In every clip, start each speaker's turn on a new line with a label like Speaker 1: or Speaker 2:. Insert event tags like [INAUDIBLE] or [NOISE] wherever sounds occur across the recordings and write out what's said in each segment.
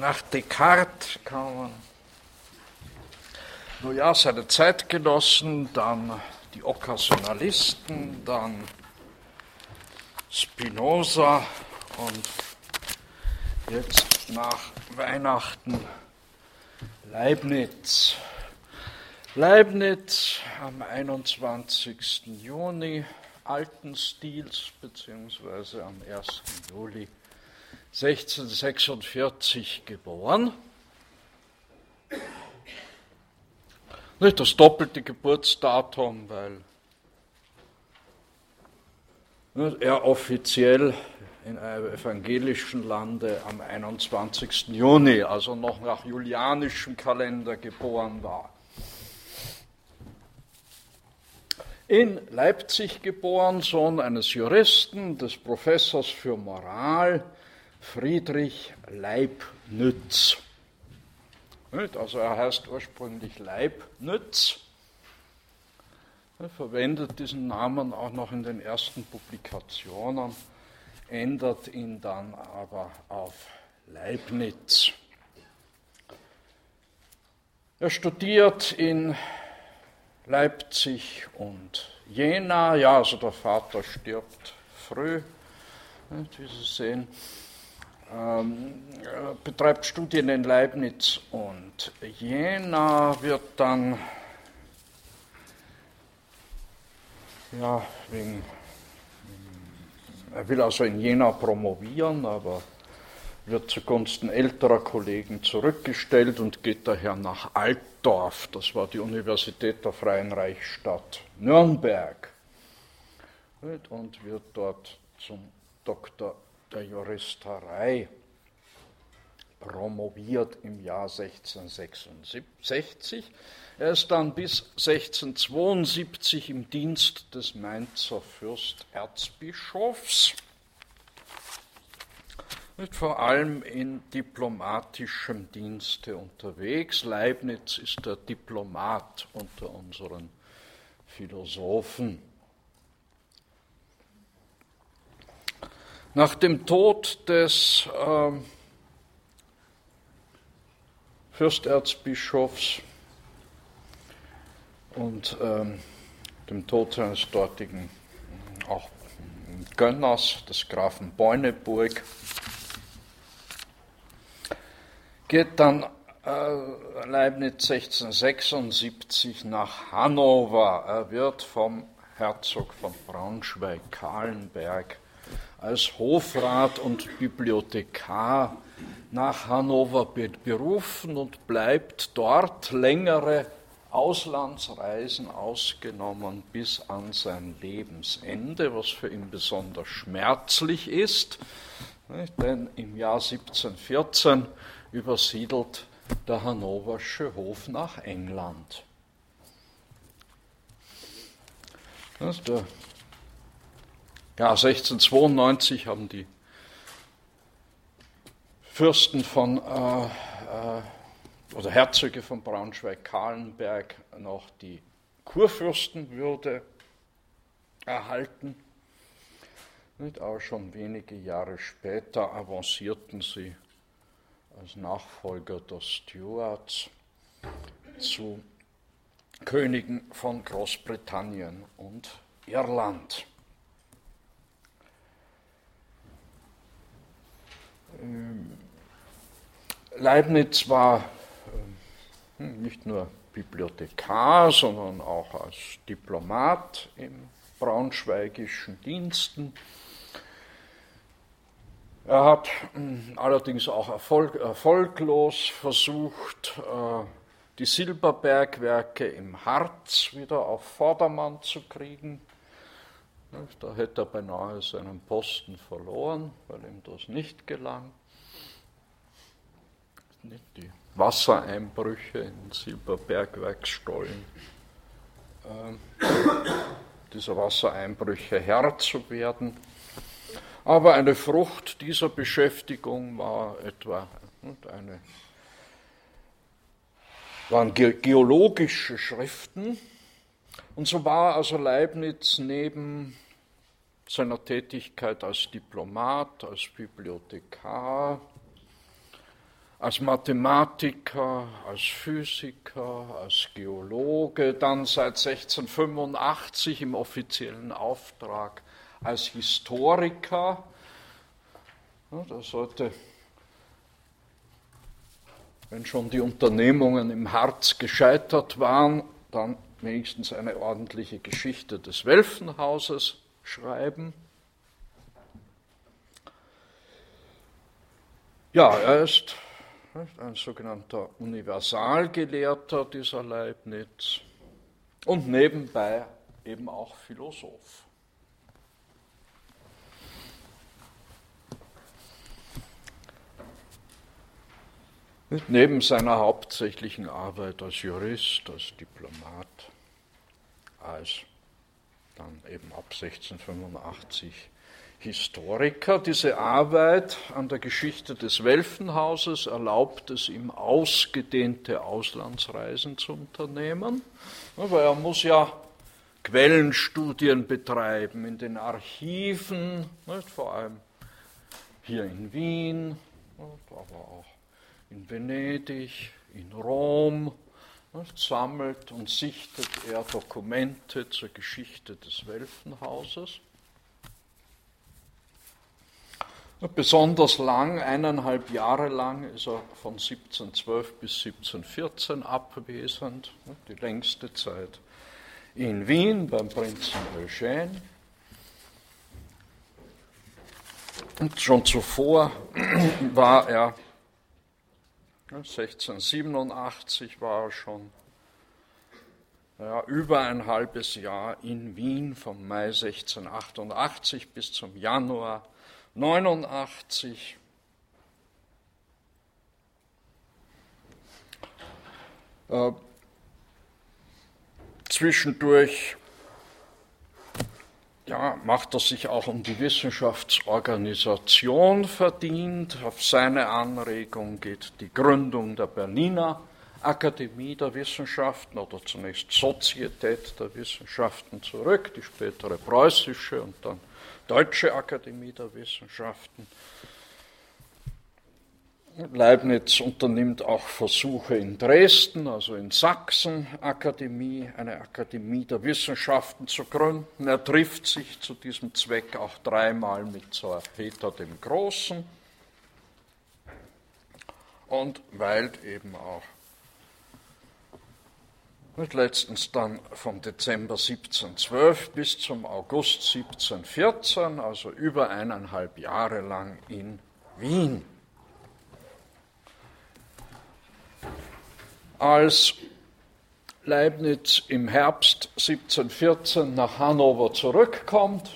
Speaker 1: nach Descartes kamen nun ja, seine Zeitgenossen, dann die Okkasionalisten, dann Spinoza und jetzt nach Weihnachten Leibniz. Leibniz am 21. Juni alten Stils, beziehungsweise am 1. Juli 1646 geboren. Nicht das doppelte Geburtsdatum, weil er offiziell in einem evangelischen Lande am 21. Juni, also noch nach julianischem Kalender geboren war. In Leipzig geboren, Sohn eines Juristen, des Professors für Moral, Friedrich Leibnütz. Also er heißt ursprünglich Leibnütz. Er verwendet diesen Namen auch noch in den ersten Publikationen, ändert ihn dann aber auf Leibniz. Er studiert in Leipzig und Jena. Ja, also der Vater stirbt früh, wie Sie sehen. Ähm, betreibt Studien in Leibniz und Jena, wird dann ja, wegen, er will also in Jena promovieren, aber wird zugunsten älterer Kollegen zurückgestellt und geht daher nach Altdorf. Das war die Universität der Freien Reichsstadt Nürnberg. Und wird dort zum Doktor der Juristerei promoviert im Jahr 1666. Er ist dann bis 1672 im Dienst des Mainzer Fürsterzbischofs, vor allem in diplomatischem Dienste unterwegs. Leibniz ist der Diplomat unter unseren Philosophen. Nach dem Tod des äh, Fürsterzbischofs und ähm, dem Tod seines dortigen auch Gönners, des Grafen Beuneburg, geht dann äh, Leibniz 1676 nach Hannover. Er wird vom Herzog von Braunschweig-Kahlenberg als Hofrat und Bibliothekar nach Hannover berufen und bleibt dort längere Auslandsreisen ausgenommen bis an sein Lebensende, was für ihn besonders schmerzlich ist, denn im Jahr 1714 übersiedelt der hannoversche Hof nach England. Der ja, 1692 haben die Fürsten von äh, äh, oder Herzöge von Braunschweig-Kahlenberg noch die Kurfürstenwürde erhalten. Nicht, aber schon wenige Jahre später avancierten sie als Nachfolger der Stuarts zu Königen von Großbritannien und Irland. Leibniz war ähm, nicht nur Bibliothekar, sondern auch als Diplomat in braunschweigischen Diensten. Er hat ähm, allerdings auch erfolg, erfolglos versucht, äh, die Silberbergwerke im Harz wieder auf Vordermann zu kriegen. Da hätte er beinahe seinen Posten verloren, weil ihm das nicht gelang. Die Wassereinbrüche in Silberbergwerksstollen, äh, dieser Wassereinbrüche Herr zu werden. Aber eine Frucht dieser Beschäftigung war etwa eine, waren geologische Schriften. Und so war also Leibniz neben seiner Tätigkeit als Diplomat, als Bibliothekar, als Mathematiker, als Physiker, als Geologe, dann seit 1685 im offiziellen Auftrag als Historiker. Da sollte, wenn schon die Unternehmungen im Harz gescheitert waren, dann wenigstens eine ordentliche Geschichte des Welfenhauses schreiben. Ja, er ist ein sogenannter Universalgelehrter dieser Leibniz und nebenbei eben auch Philosoph. Neben seiner hauptsächlichen Arbeit als Jurist, als Diplomat, als dann eben ab 1685 Historiker. Diese Arbeit an der Geschichte des Welfenhauses erlaubt es ihm, ausgedehnte Auslandsreisen zu unternehmen, weil er muss ja Quellenstudien betreiben in den Archiven, vor allem hier in Wien, aber auch in Venedig, in Rom, sammelt und sichtet er Dokumente zur Geschichte des Welfenhauses. Besonders lang, eineinhalb Jahre lang, ist er von 1712 bis 1714 abwesend, die längste Zeit in Wien beim Prinzen Eugène. Und schon zuvor [CLEARS THROAT] war er, 1687 war er schon ja, über ein halbes Jahr in Wien, vom Mai 1688 bis zum Januar 89. Äh, zwischendurch ja, macht er sich auch um die Wissenschaftsorganisation verdient. Auf seine Anregung geht die Gründung der Berliner Akademie der Wissenschaften oder zunächst Sozietät der Wissenschaften zurück, die spätere preußische und dann Deutsche Akademie der Wissenschaften. Leibniz unternimmt auch Versuche in Dresden, also in Sachsen, Akademie, eine Akademie der Wissenschaften zu gründen. Er trifft sich zu diesem Zweck auch dreimal mit Sir Peter dem Großen und weilt eben auch und letztens dann vom Dezember 1712 bis zum August 1714, also über eineinhalb Jahre lang in Wien. Als Leibniz im Herbst 1714 nach Hannover zurückkommt,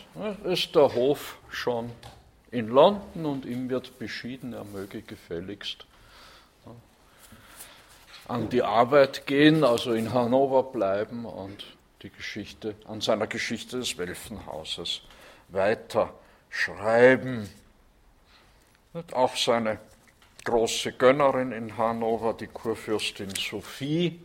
Speaker 1: ist der Hof schon in London und ihm wird beschieden, er möge gefälligst an die Arbeit gehen, also in Hannover bleiben und die Geschichte, an seiner Geschichte des Welfenhauses weiter schreiben. Und auch seine große Gönnerin in Hannover, die Kurfürstin Sophie,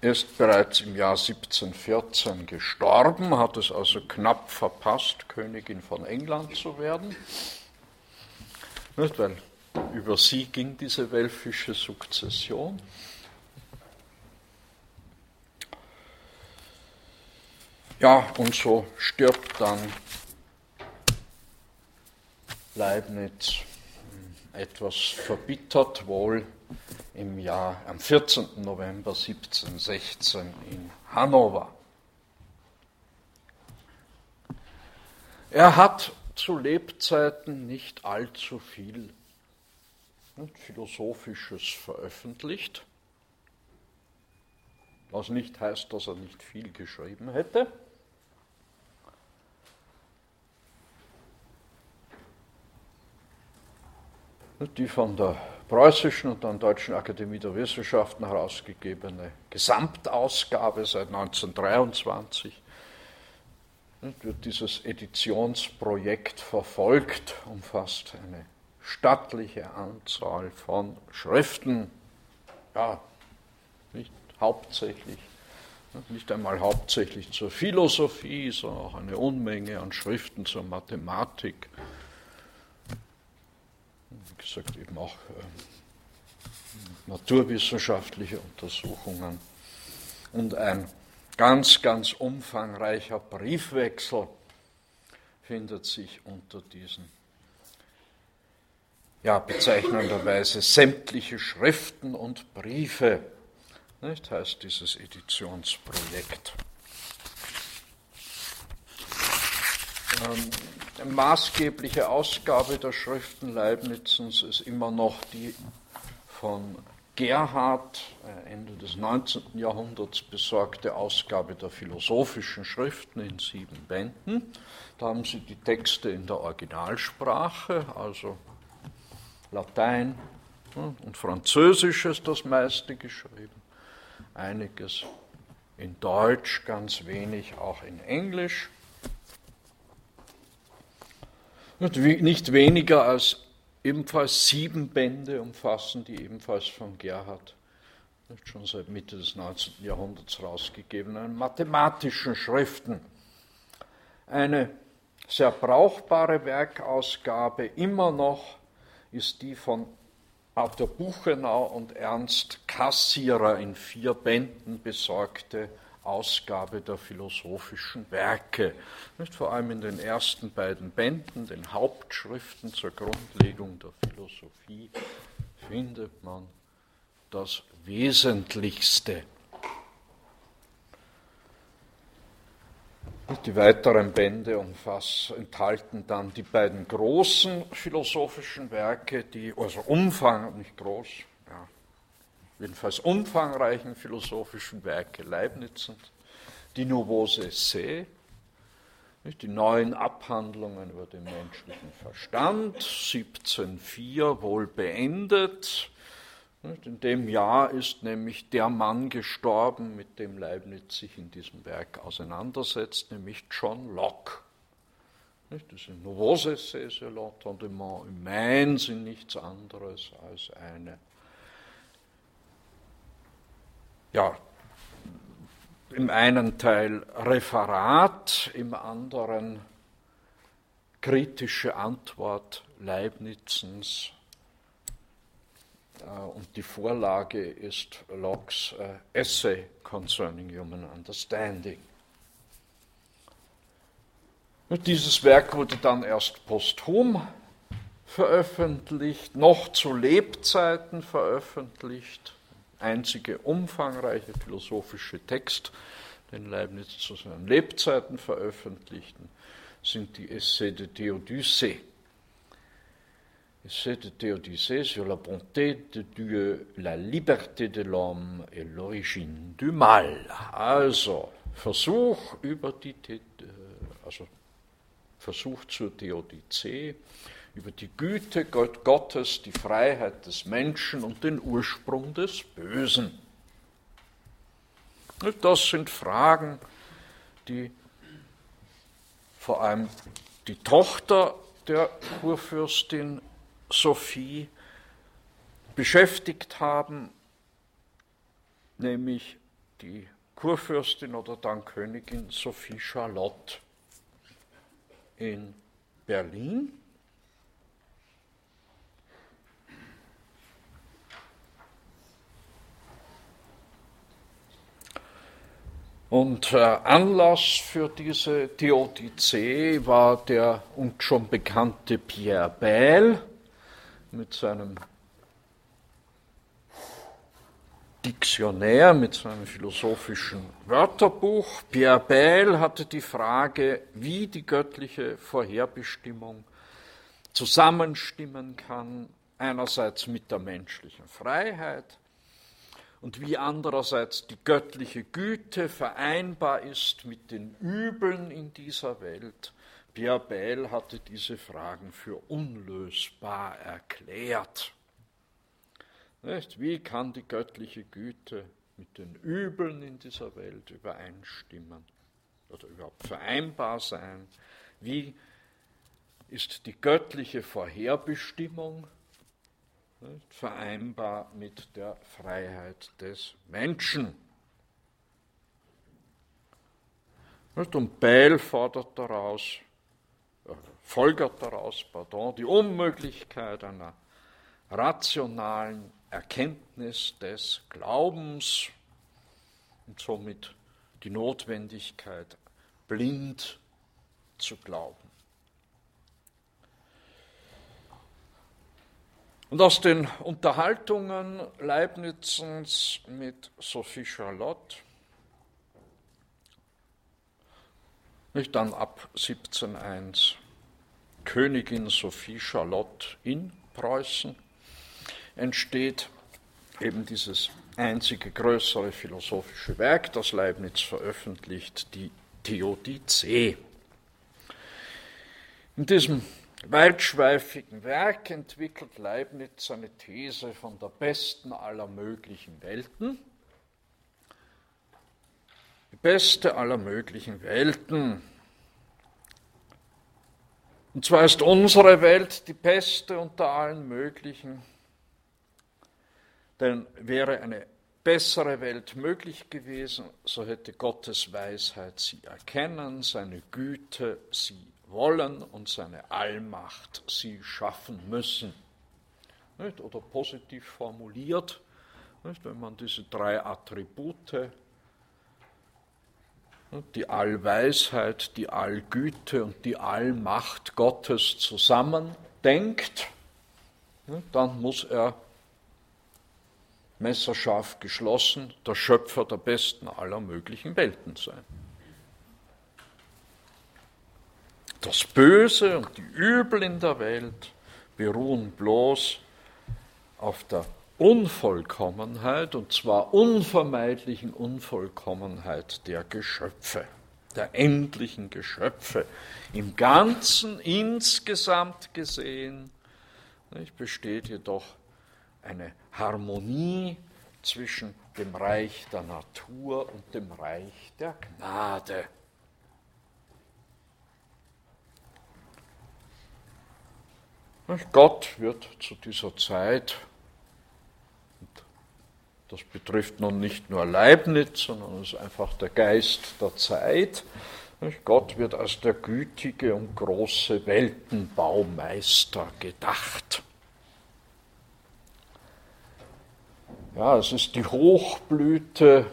Speaker 1: ist bereits im Jahr 1714 gestorben, hat es also knapp verpasst, Königin von England zu werden. Nicht, weil über sie ging diese welfische Sukzession. Ja, und so stirbt dann Leibniz etwas verbittert wohl im Jahr am 14. November 1716 in Hannover. Er hat zu Lebzeiten nicht allzu viel Philosophisches veröffentlicht, was nicht heißt, dass er nicht viel geschrieben hätte. Die von der Preußischen und der Deutschen Akademie der Wissenschaften herausgegebene Gesamtausgabe seit 1923 wird dieses Editionsprojekt verfolgt, umfasst eine stattliche Anzahl von Schriften, ja, nicht hauptsächlich, nicht einmal hauptsächlich zur Philosophie, sondern auch eine Unmenge an Schriften zur Mathematik. Gesagt, eben auch äh, naturwissenschaftliche Untersuchungen. Und ein ganz, ganz umfangreicher Briefwechsel findet sich unter diesen ja, bezeichnenderweise sämtliche Schriften und Briefe, nicht, heißt dieses Editionsprojekt. Ähm, maßgebliche Ausgabe der Schriften Leibnizens ist immer noch die von Gerhard äh, Ende des 19. Jahrhunderts besorgte Ausgabe der philosophischen Schriften in sieben Bänden. Da haben Sie die Texte in der Originalsprache, also Latein und Französisch ist das meiste geschrieben, einiges in Deutsch, ganz wenig auch in Englisch. Und nicht weniger als ebenfalls sieben Bände umfassen die ebenfalls von Gerhard schon seit Mitte des 19. Jahrhunderts rausgegebenen mathematischen Schriften. Eine sehr brauchbare Werkausgabe immer noch ist die von Arthur Buchenau und Ernst Kassierer in vier Bänden besorgte Ausgabe der philosophischen Werke. Nicht vor allem in den ersten beiden Bänden, den Hauptschriften zur Grundlegung der Philosophie, findet man das Wesentlichste Die weiteren Bände enthalten dann die beiden großen philosophischen Werke, die, also Umfang, nicht groß, jedenfalls umfangreichen philosophischen Werke Leibnizens, die Nouveaux Essais, die neuen Abhandlungen über den menschlichen Verstand, 1704 wohl beendet, in dem Jahr ist nämlich der Mann gestorben, mit dem Leibniz sich in diesem Werk auseinandersetzt, nämlich John Locke. Diese Nouveaux Essais sur l'entendement humain sind nichts anderes als eine, ja, im einen Teil Referat, im anderen kritische Antwort Leibnizens äh, und die Vorlage ist Locke's äh, Essay Concerning Human Understanding. Dieses Werk wurde dann erst posthum veröffentlicht, noch zu Lebzeiten veröffentlicht. Einzige umfangreiche philosophische Text, den Leibniz zu seinen Lebzeiten veröffentlichten, sind die Essais de Théodicée cette théodicée sur la bonté de Dieu, la liberté de l'homme et l'origine du mal. Also Versuch über die, also Versuch zur Theodizee, über die Güte Gottes, die Freiheit des Menschen und den Ursprung des Bösen. Das sind Fragen, die vor allem die Tochter der Kurfürstin Sophie beschäftigt haben, nämlich die Kurfürstin oder dann Königin Sophie Charlotte in Berlin. Und äh, Anlass für diese Theodizee war der uns schon bekannte Pierre Bayle, mit seinem Diktionär, mit seinem philosophischen Wörterbuch. Pierre Bayle hatte die Frage, wie die göttliche Vorherbestimmung zusammenstimmen kann, einerseits mit der menschlichen Freiheit und wie andererseits die göttliche Güte vereinbar ist mit den Übeln in dieser Welt Pierre Bayle hatte diese Fragen für unlösbar erklärt. Wie kann die göttliche Güte mit den Übeln in dieser Welt übereinstimmen oder überhaupt vereinbar sein? Wie ist die göttliche Vorherbestimmung vereinbar mit der Freiheit des Menschen? Und Bayle fordert daraus, folgert daraus, pardon, die Unmöglichkeit einer rationalen Erkenntnis des Glaubens und somit die Notwendigkeit, blind zu glauben. Und aus den Unterhaltungen Leibnizens mit Sophie Charlotte, nicht dann ab 1701, Königin Sophie Charlotte in Preußen, entsteht eben dieses einzige größere philosophische Werk, das Leibniz veröffentlicht, die Theodizee. In diesem weitschweifigen Werk entwickelt Leibniz seine These von der besten aller möglichen Welten. Die beste aller möglichen Welten. Und zwar ist unsere Welt die beste unter allen möglichen denn wäre eine bessere Welt möglich gewesen, so hätte Gottes Weisheit sie erkennen, seine Güte sie wollen und seine Allmacht sie schaffen müssen. Nicht? Oder positiv formuliert, nicht? wenn man diese drei Attribute, die Allweisheit, die Allgüte und die Allmacht Gottes zusammendenkt, dann muss er messerscharf geschlossen der Schöpfer der besten aller möglichen Welten sein. Das Böse und die Übel in der Welt beruhen bloß auf der Unvollkommenheit, und zwar unvermeidlichen Unvollkommenheit der Geschöpfe, der endlichen Geschöpfe. Im Ganzen, insgesamt gesehen, besteht jedoch eine Harmonie zwischen dem Reich der Natur und dem Reich der Gnade. Gott wird zu dieser Zeit, das betrifft nun nicht nur Leibniz, sondern es ist einfach der Geist der Zeit, Gott wird als der gütige und große Weltenbaumeister gedacht. Ja, es ist die Hochblüte,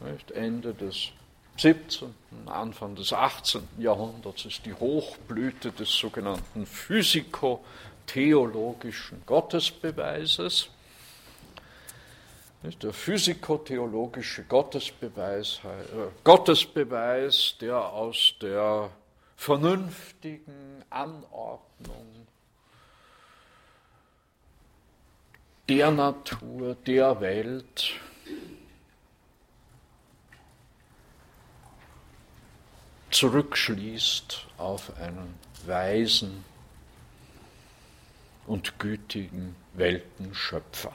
Speaker 1: nicht, Ende des 17., Anfang des 18. Jahrhunderts ist die Hochblüte des sogenannten physikotheologischen Gottesbeweises. Der physikotheologische Gottesbeweis, äh, Gottesbeweis, der aus der vernünftigen Anordnung der Natur, der Welt. Zurückschließt auf einen weisen und gütigen Weltenschöpfer.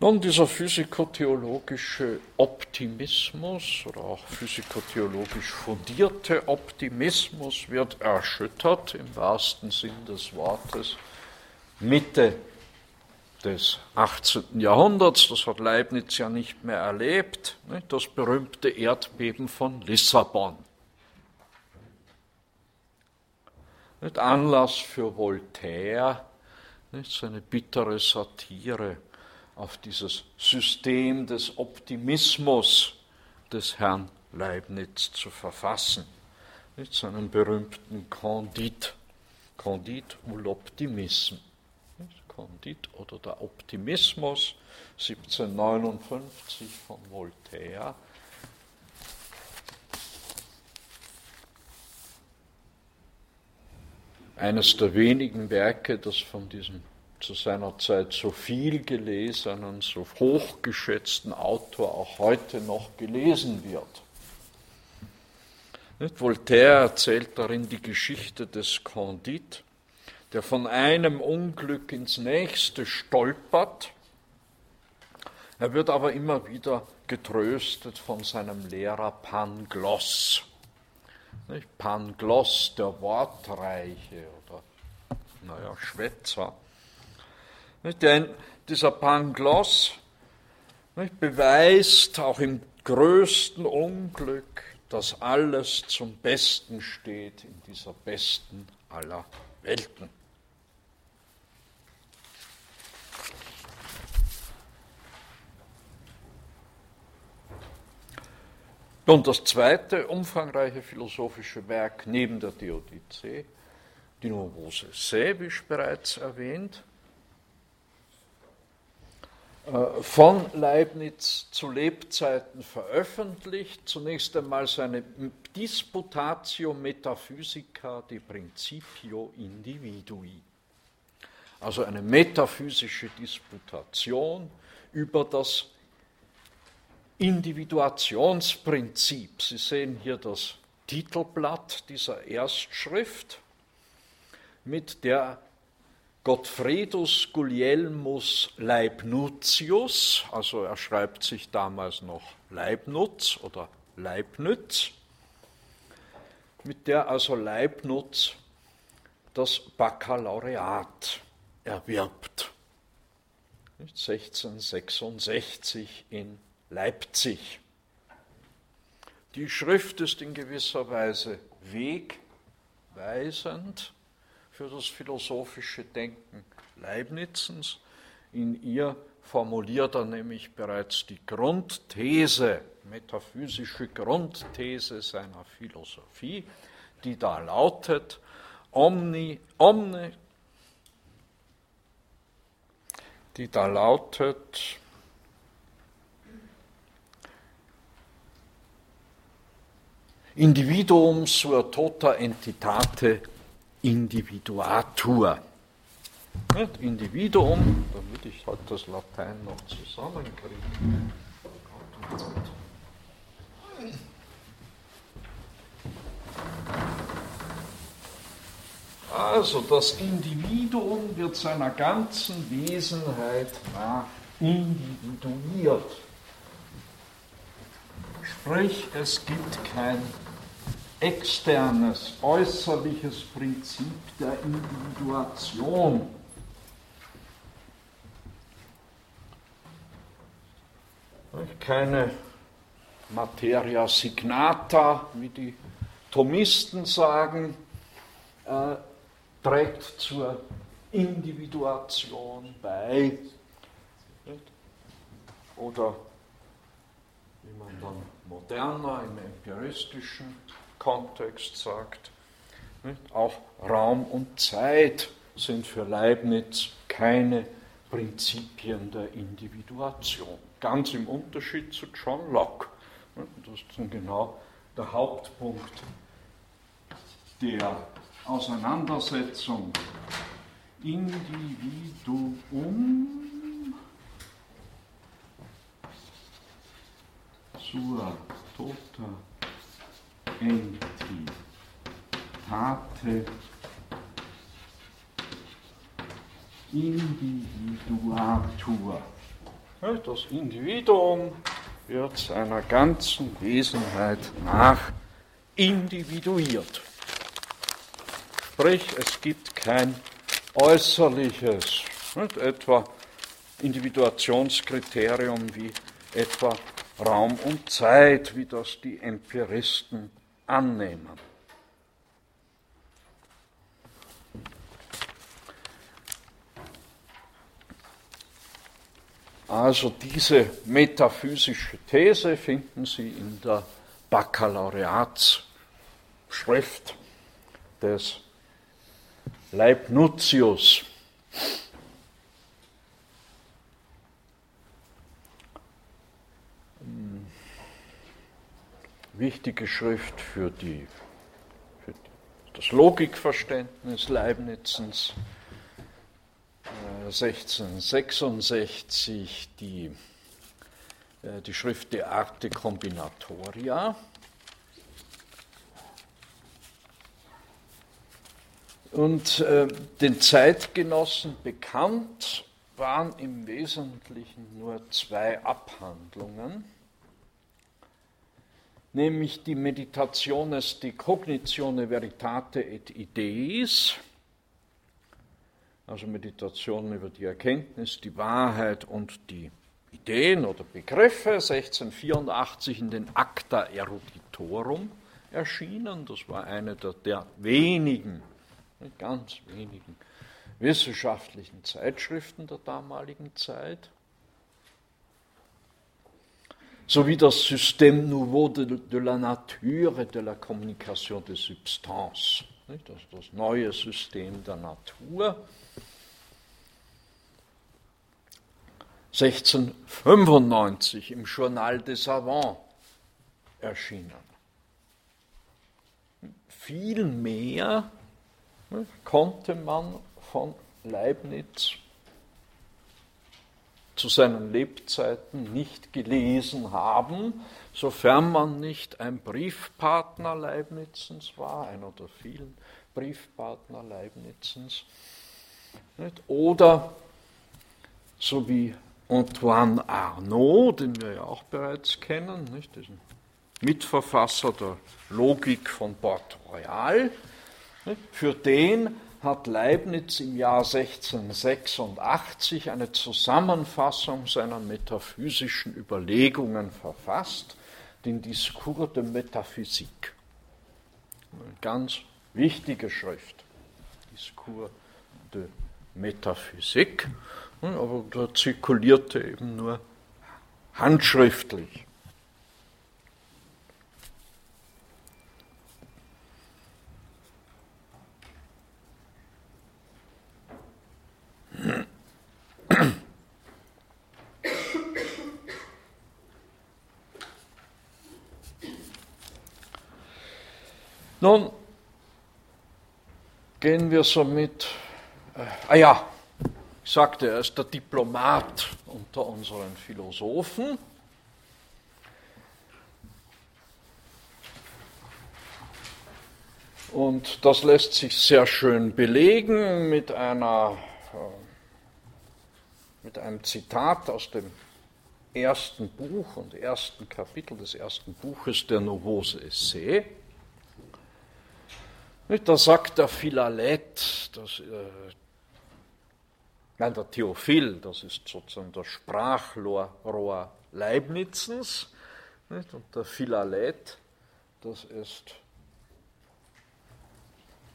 Speaker 1: Nun, dieser physikotheologische Optimismus oder auch physikotheologisch fundierte Optimismus wird erschüttert im wahrsten Sinn des Wortes Mitte des 18. Jahrhunderts, das hat Leibniz ja nicht mehr erlebt, das berühmte Erdbeben von Lissabon. Anlass für Voltaire, seine bittere Satire auf dieses System des Optimismus des Herrn Leibniz zu verfassen, mit seinem berühmten Candide, Candide ou l'Optimisme. Candide oder der Optimismus, 1759 von Voltaire. Eines der wenigen Werke, das von diesem zu seiner Zeit so viel gelesenen, so hochgeschätzten Autor auch heute noch gelesen wird. Nicht? Voltaire erzählt darin die Geschichte des Candide, der von einem Unglück ins nächste stolpert. Er wird aber immer wieder getröstet von seinem Lehrer Pangloss. Nicht? Pangloss, der Wortreiche oder naja, Schwätzer. Denn dieser Pangloss beweist auch im größten Unglück, dass alles zum Besten steht in dieser besten aller Welten. Und das zweite umfangreiche philosophische Werk neben der Theodizee, die Novose Se, wie bereits erwähnt, äh, von Leibniz zu Lebzeiten veröffentlicht. Zunächst einmal seine Disputatio Metaphysica de Principio Individui. Also eine metaphysische Disputation über das Individuationsprinzip. Sie sehen hier das Titelblatt dieser Erstschrift, mit der Gottfriedus Gulielmus Leibnutius, also er schreibt sich damals noch Leibnutz oder Leibnütz, mit der also Leibnutz das Baccalaureat erwirbt. 1666 in Leipzig. Die Schrift ist in gewisser Weise wegweisend für das philosophische Denken Leibnizens. In ihr formuliert er nämlich bereits die Grundthese, metaphysische Grundthese seiner Philosophie, die da lautet, omni, omne, die da lautet, Individuum sur tota entitate individuatur. Individuum, damit ich halt das Latein noch zusammenkriege. Also das Individuum wird seiner ganzen Wesenheit nach individuiert. Sprich, es gibt kein externes, äußerliches Prinzip der Individuation. Keine Materia signata, wie die Thomisten sagen, äh, trägt zur Individuation bei. Oder wie man dann moderner im empiristischen Kontext sagt. Auch Raum und Zeit sind für Leibniz keine Prinzipien der Individuation. Ganz im Unterschied zu John Locke. Das ist dann genau der Hauptpunkt der Auseinandersetzung Individuum zur tota entitate individuatur. Das Individuum wird seiner ganzen Wesenheit nach individuiert. Sprich, es gibt kein äußerliches, nicht etwa Individuationskriterium wie etwa Raum und Zeit, wie das die Empiristen annehmen. Also diese metaphysische These finden Sie in der Baccalaureatsschrift des Leibnutius. Wichtige Schrift für, die, für das Logikverständnis Leibnizens. 1666 äh, die, äh, die Schrift De Arte Combinatoria. Und äh, den Zeitgenossen bekannt waren im Wesentlichen nur zwei Abhandlungen nämlich die Meditationes di Cognitione Veritate et Ideis, also Meditation über die Erkenntnis, die Wahrheit und die Ideen oder Begriffe, 1684 in den Acta Eruditorum erschienen. Das war eine der, der wenigen, ganz wenigen wissenschaftlichen Zeitschriften der damaligen Zeit. Sowie das Système Nouveau de, de la Nature de la Communication des Substances, das, das neue System der Natur. 1695 im Journal des Savants erschienen. Viel mehr konnte man von Leibniz zu seinen Lebzeiten nicht gelesen haben, sofern man nicht ein Briefpartner Leibnizens war, einer der vielen Briefpartner Leibnizens, oder so wie Antoine Arnaud, den wir ja auch bereits kennen, nicht, diesen Mitverfasser der Logik von Port Royal. Für den hat Leibniz im Jahr 1686 eine Zusammenfassung seiner metaphysischen Überlegungen verfasst, den Discours de Métaphysique. Eine ganz wichtige Schrift, Discours de Métaphysique. Hm, aber da zirkulierte eben nur handschriftlich. [COUGHS] Nun gehen wir somit, äh, ah ja, ich sagte, er ist der Diplomat unter unseren Philosophen. Und das lässt sich sehr schön belegen mit, einer, äh, mit einem Zitat aus dem ersten Buch und ersten Kapitel des ersten Buches der Novos Essai. Da sagt der Philalet, das, äh, Nein, der Theophil, das ist sozusagen das Sprachrohr Leibnizens. Nicht? Und der Philalet, das ist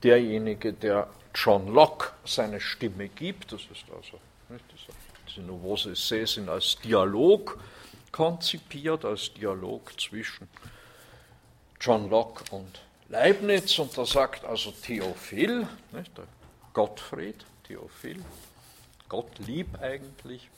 Speaker 1: derjenige, der John Locke seine Stimme gibt. Das ist also, nicht, diese Nouveaux Essays sind als Dialog konzipiert, als Dialog zwischen John Locke und Leibniz. Und da sagt also Theophil, nicht, der Gottfried, Theophil, Gott lieb eigentlich.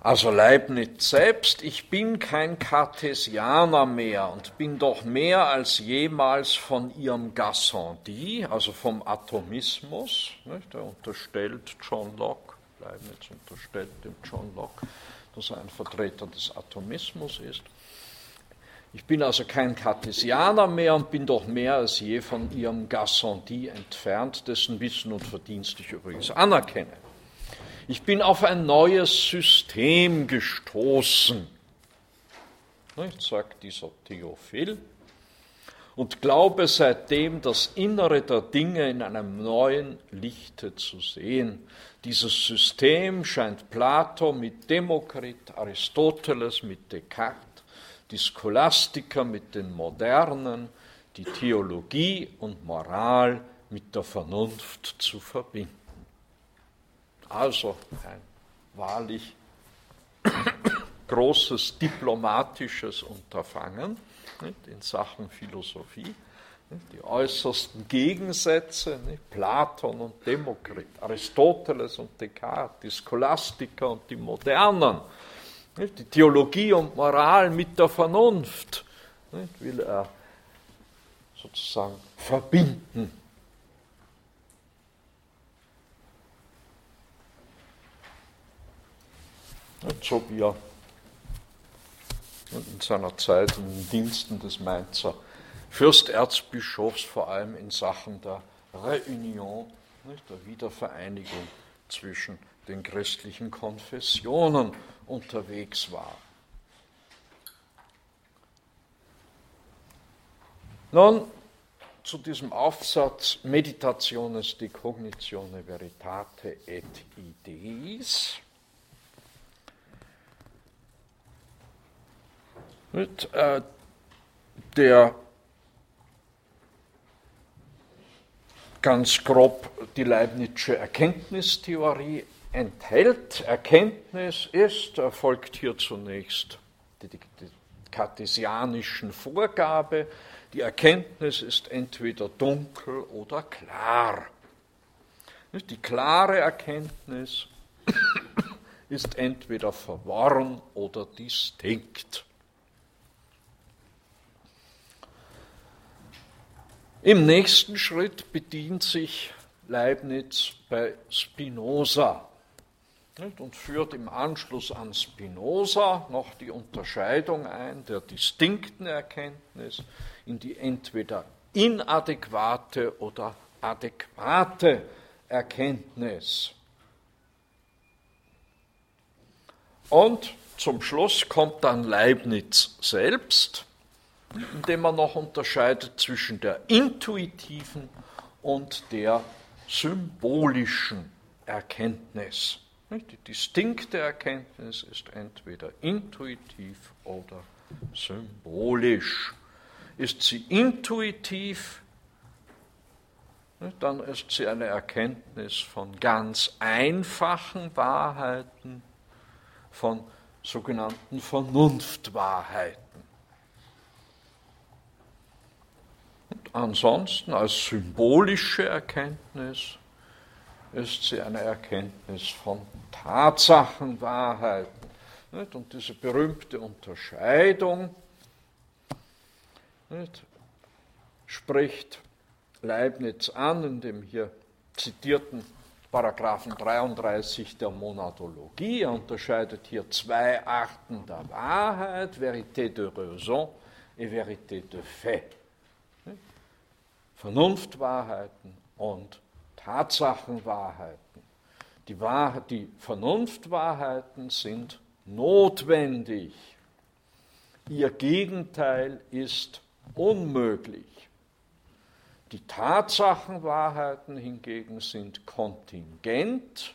Speaker 1: Also Leibniz selbst, ich bin kein Kartesianer mehr und bin doch mehr als jemals von ihrem Gassendi, also vom Atomismus, nicht? der unterstellt John Locke, Leibniz unterstellt dem John Locke, dass er ein Vertreter des Atomismus ist. Ich bin also kein Kartesianer mehr und bin doch mehr als je von ihrem Gassendi entfernt, dessen Wissen und Verdienst ich übrigens anerkenne. Ich bin auf ein neues System gestoßen, sagt dieser Theophil, und glaube seitdem das Innere der Dinge in einem neuen Lichte zu sehen. Dieses System scheint Plato mit Demokrit, Aristoteles mit Descartes, die Scholastiker mit den Modernen, die Theologie und Moral mit der Vernunft zu verbinden. Also ein wahrlich [COUGHS] großes diplomatisches Unterfangen nicht, in Sachen Philosophie. Nicht, die äußersten Gegensätze, nicht, Platon und Demokrit, Aristoteles und Descartes, die Scholastiker und die Modernen, die Theologie und Moral mit der Vernunft will er sozusagen verbinden. Und so wie er in seiner Zeit in den Diensten des Mainzer Fürsterzbischofs vor allem in Sachen der Reunion, der Wiedervereinigung zwischen den christlichen Konfessionen unterwegs war. Nun zu diesem Aufsatz Meditationes de Cognitione Veritate et Ideis. Mit, äh, der ganz grob die Leibnizsche Erkenntnistheorie enthält. Erkenntnis ist, erfolgt hier zunächst die, die, die kartesianischen Vorgabe, die Erkenntnis ist entweder dunkel oder klar. Die klare Erkenntnis [COUGHS] ist entweder verworren oder distinkt. Im nächsten Schritt bedient sich Leibniz bei Spinoza und führt im Anschluss an Spinoza noch die Unterscheidung ein der distinkten Erkenntnis in die entweder inadäquate oder adäquate Erkenntnis. Und zum Schluss kommt dann Leibniz selbst, indem er noch unterscheidet zwischen der intuitiven und der symbolischen Erkenntnis. Die distinkte Erkenntnis ist entweder intuitiv oder symbolisch. Ist sie intuitiv, dann ist sie eine Erkenntnis von ganz einfachen Wahrheiten, von sogenannten Vernunftwahrheiten. Und ansonsten als symbolische Erkenntnis ist sie eine Erkenntnis von Tatsachenwahrheiten. Und diese berühmte Unterscheidung spricht Leibniz an in dem hier zitierten Paragraphen 33 der Monadologie. Er unterscheidet hier zwei Arten der Wahrheit, Vérité de raison et Vérité de fait. Vernunftwahrheiten und Tatsachenwahrheiten. Die, Wahrheit, die Vernunftwahrheiten sind notwendig. Ihr Gegenteil ist unmöglich. Die Tatsachenwahrheiten hingegen sind kontingent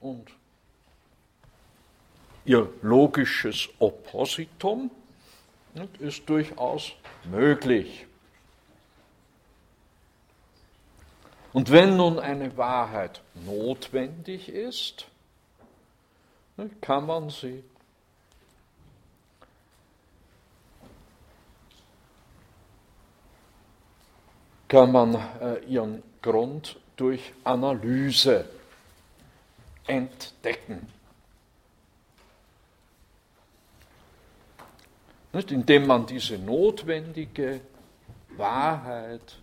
Speaker 1: und ihr logisches Oppositum ist durchaus möglich. Und wenn nun eine Wahrheit notwendig ist, kann man sie kann man äh, ihren Grund durch Analyse entdecken. Nicht? Indem man diese notwendige Wahrheit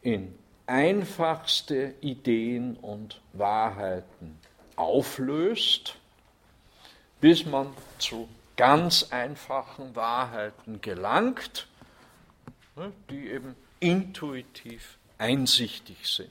Speaker 1: in einfachste Ideen und Wahrheiten auflöst, bis man zu ganz einfachen Wahrheiten gelangt, ne, die eben intuitiv einsichtig sind.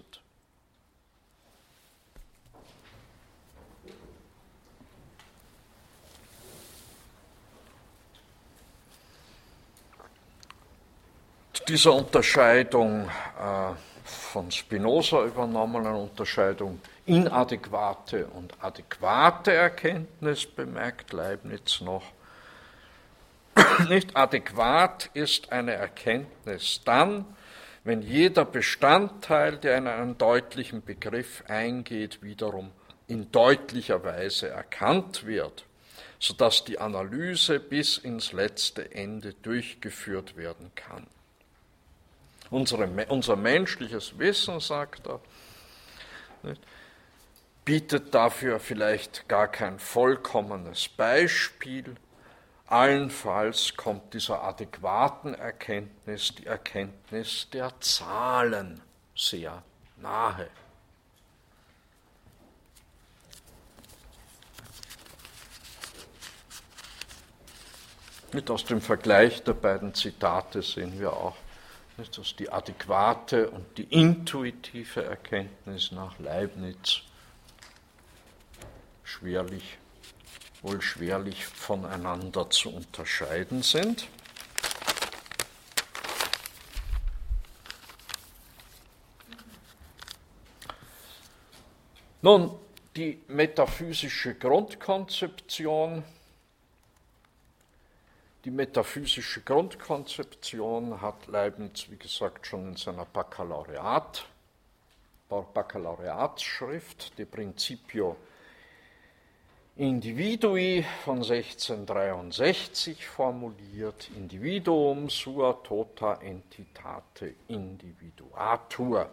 Speaker 1: Dieser Unterscheidung äh, von Spinoza übernommenen Unterscheidung inadäquate und adäquate Erkenntnis bemerkt Leibniz noch. [COUGHS] Nicht adäquat ist eine Erkenntnis dann, wenn jeder Bestandteil, der in einen deutlichen Begriff eingeht, wiederum in deutlicher Weise erkannt wird, sodass die Analyse bis ins letzte Ende durchgeführt werden kann. Unsere, unser menschliches Wissen, sagt er, bietet dafür vielleicht gar kein vollkommenes Beispiel. Allenfalls kommt dieser adäquaten Erkenntnis die Erkenntnis der Zahlen sehr nahe. Mit aus dem Vergleich der beiden Zitate sehen wir auch, dass die adäquate und die intuitive Erkenntnis nach Leibniz schwerlich, wohl schwerlich voneinander zu unterscheiden sind. Nun, die metaphysische Grundkonzeption Die metaphysische Grundkonzeption hat Leibniz, wie gesagt, schon in seiner Baccalaureat, Baccalaureatsschrift, De Principio Individui von 1663 formuliert, Individuum sua tota entitate individuatur.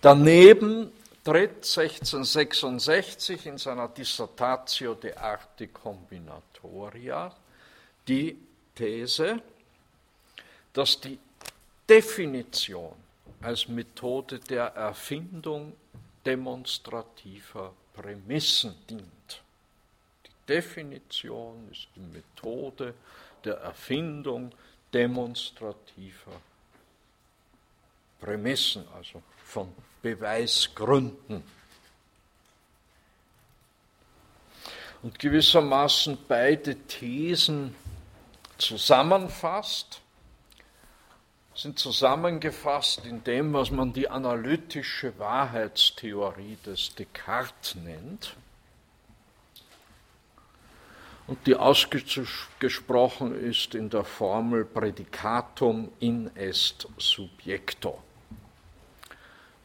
Speaker 1: Daneben tritt 1666 in seiner Dissertatio de Arte Combinatoria die These, dass die Definition als Methode der Erfindung demonstrativer Prämissen dient. Die Definition ist die Methode der Erfindung demonstrativer Prämissen, also von Beweisgründen. Und gewissermaßen beide Thesen zusammenfasst, sind zusammengefasst in dem, was man die analytische Wahrheitstheorie des Descartes nennt und die ausgesprochen ist in der Formel Prädikatum in est subjecto.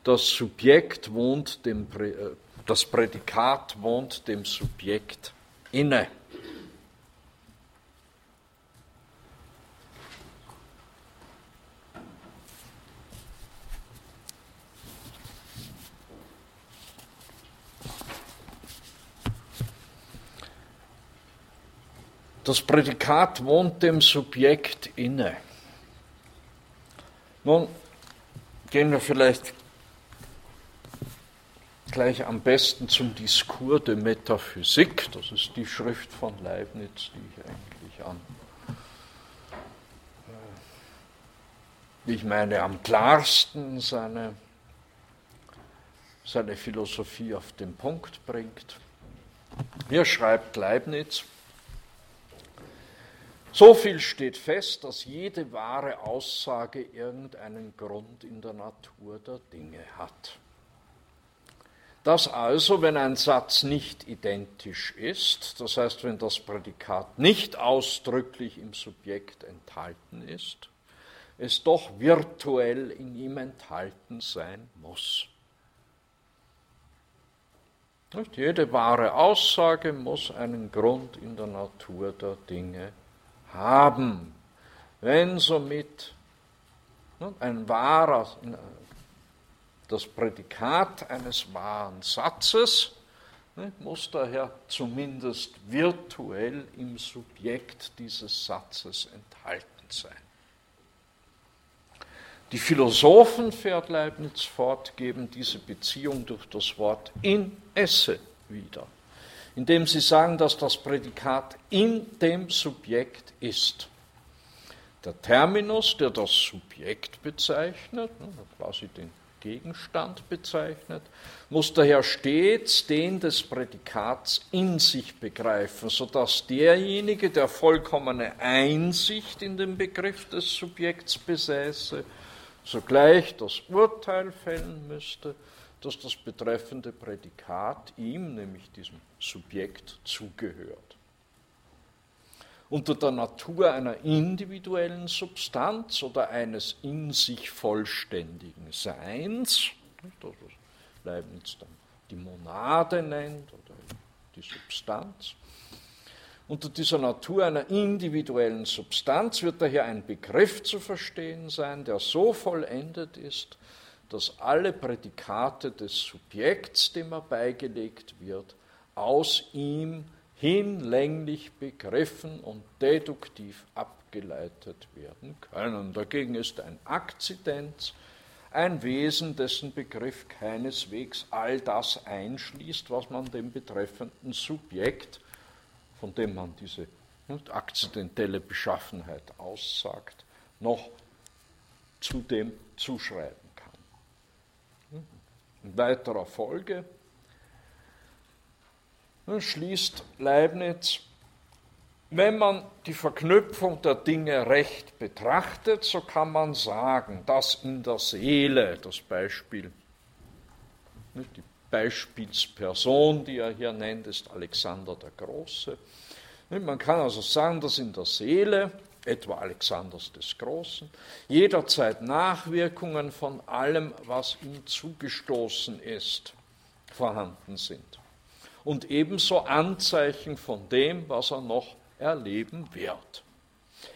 Speaker 1: Das Subjekt wohnt dem, äh, das Prädikat wohnt dem Subjekt inne. Das Prädikat wohnt dem Subjekt inne. Nun gehen wir vielleicht gleich am besten zum Diskurs de Metaphysik. Das ist die Schrift von Leibniz, die ich eigentlich an, äh, ich meine, am klarsten seine, seine Philosophie auf den Punkt bringt. Hier schreibt Leibniz, so viel steht fest, dass jede wahre Aussage irgendeinen Grund in der Natur der Dinge hat. Dass also, wenn ein Satz nicht identisch ist, das heißt, wenn das Prädikat nicht ausdrücklich im Subjekt enthalten ist, es doch virtuell in ihm enthalten sein muss. Nicht jede wahre Aussage muss einen Grund in der Natur der Dinge haben. Wenn somit ein wahrer, das Prädikat eines wahren Satzes muss daher zumindest virtuell im Subjekt dieses Satzes enthalten sein. Die Philosophen, fährt Leibniz fort, geben diese Beziehung durch das Wort in esse wieder indem sie sagen, dass das Prädikat in dem Subjekt ist. Der Terminus, der das Subjekt bezeichnet, ne, quasi den Gegenstand bezeichnet, muss daher stets den des Prädikats in sich begreifen, sodass derjenige, der vollkommene Einsicht in den Begriff des Subjekts besäße, sogleich das Urteil fällen müsste, dass das betreffende Prädikat ihm, nämlich diesem Subjekt, zugehört. Unter der Natur einer individuellen Substanz oder eines in sich vollständigen Seins, das Leibniz dann die Monade nennt oder die Substanz, unter dieser Natur einer individuellen Substanz wird daher ein Begriff zu verstehen sein, der so vollendet ist, dass alle Prädikate des Subjekts, dem er beigelegt wird, aus ihm hinlänglich begriffen und deduktiv abgeleitet werden können. Dagegen ist ein Akzidenz ein Wesen, dessen Begriff keineswegs all das einschließt, was man dem betreffenden Subjekt, von dem man diese akzidentelle Beschaffenheit aussagt, noch zudem zuschreibt in weiterer Folge schließt Leibniz, wenn man die Verknüpfung der Dinge recht betrachtet, so kann man sagen, dass in der Seele, das Beispiel Die Beispielsperson, die er hier nennt, ist Alexander der Große. Man kann also sagen, dass in der Seele, etwa Alexanders des Großen, jederzeit Nachwirkungen von allem, was ihm zugestoßen ist, vorhanden sind. Und ebenso Anzeichen von dem, was er noch erleben wird.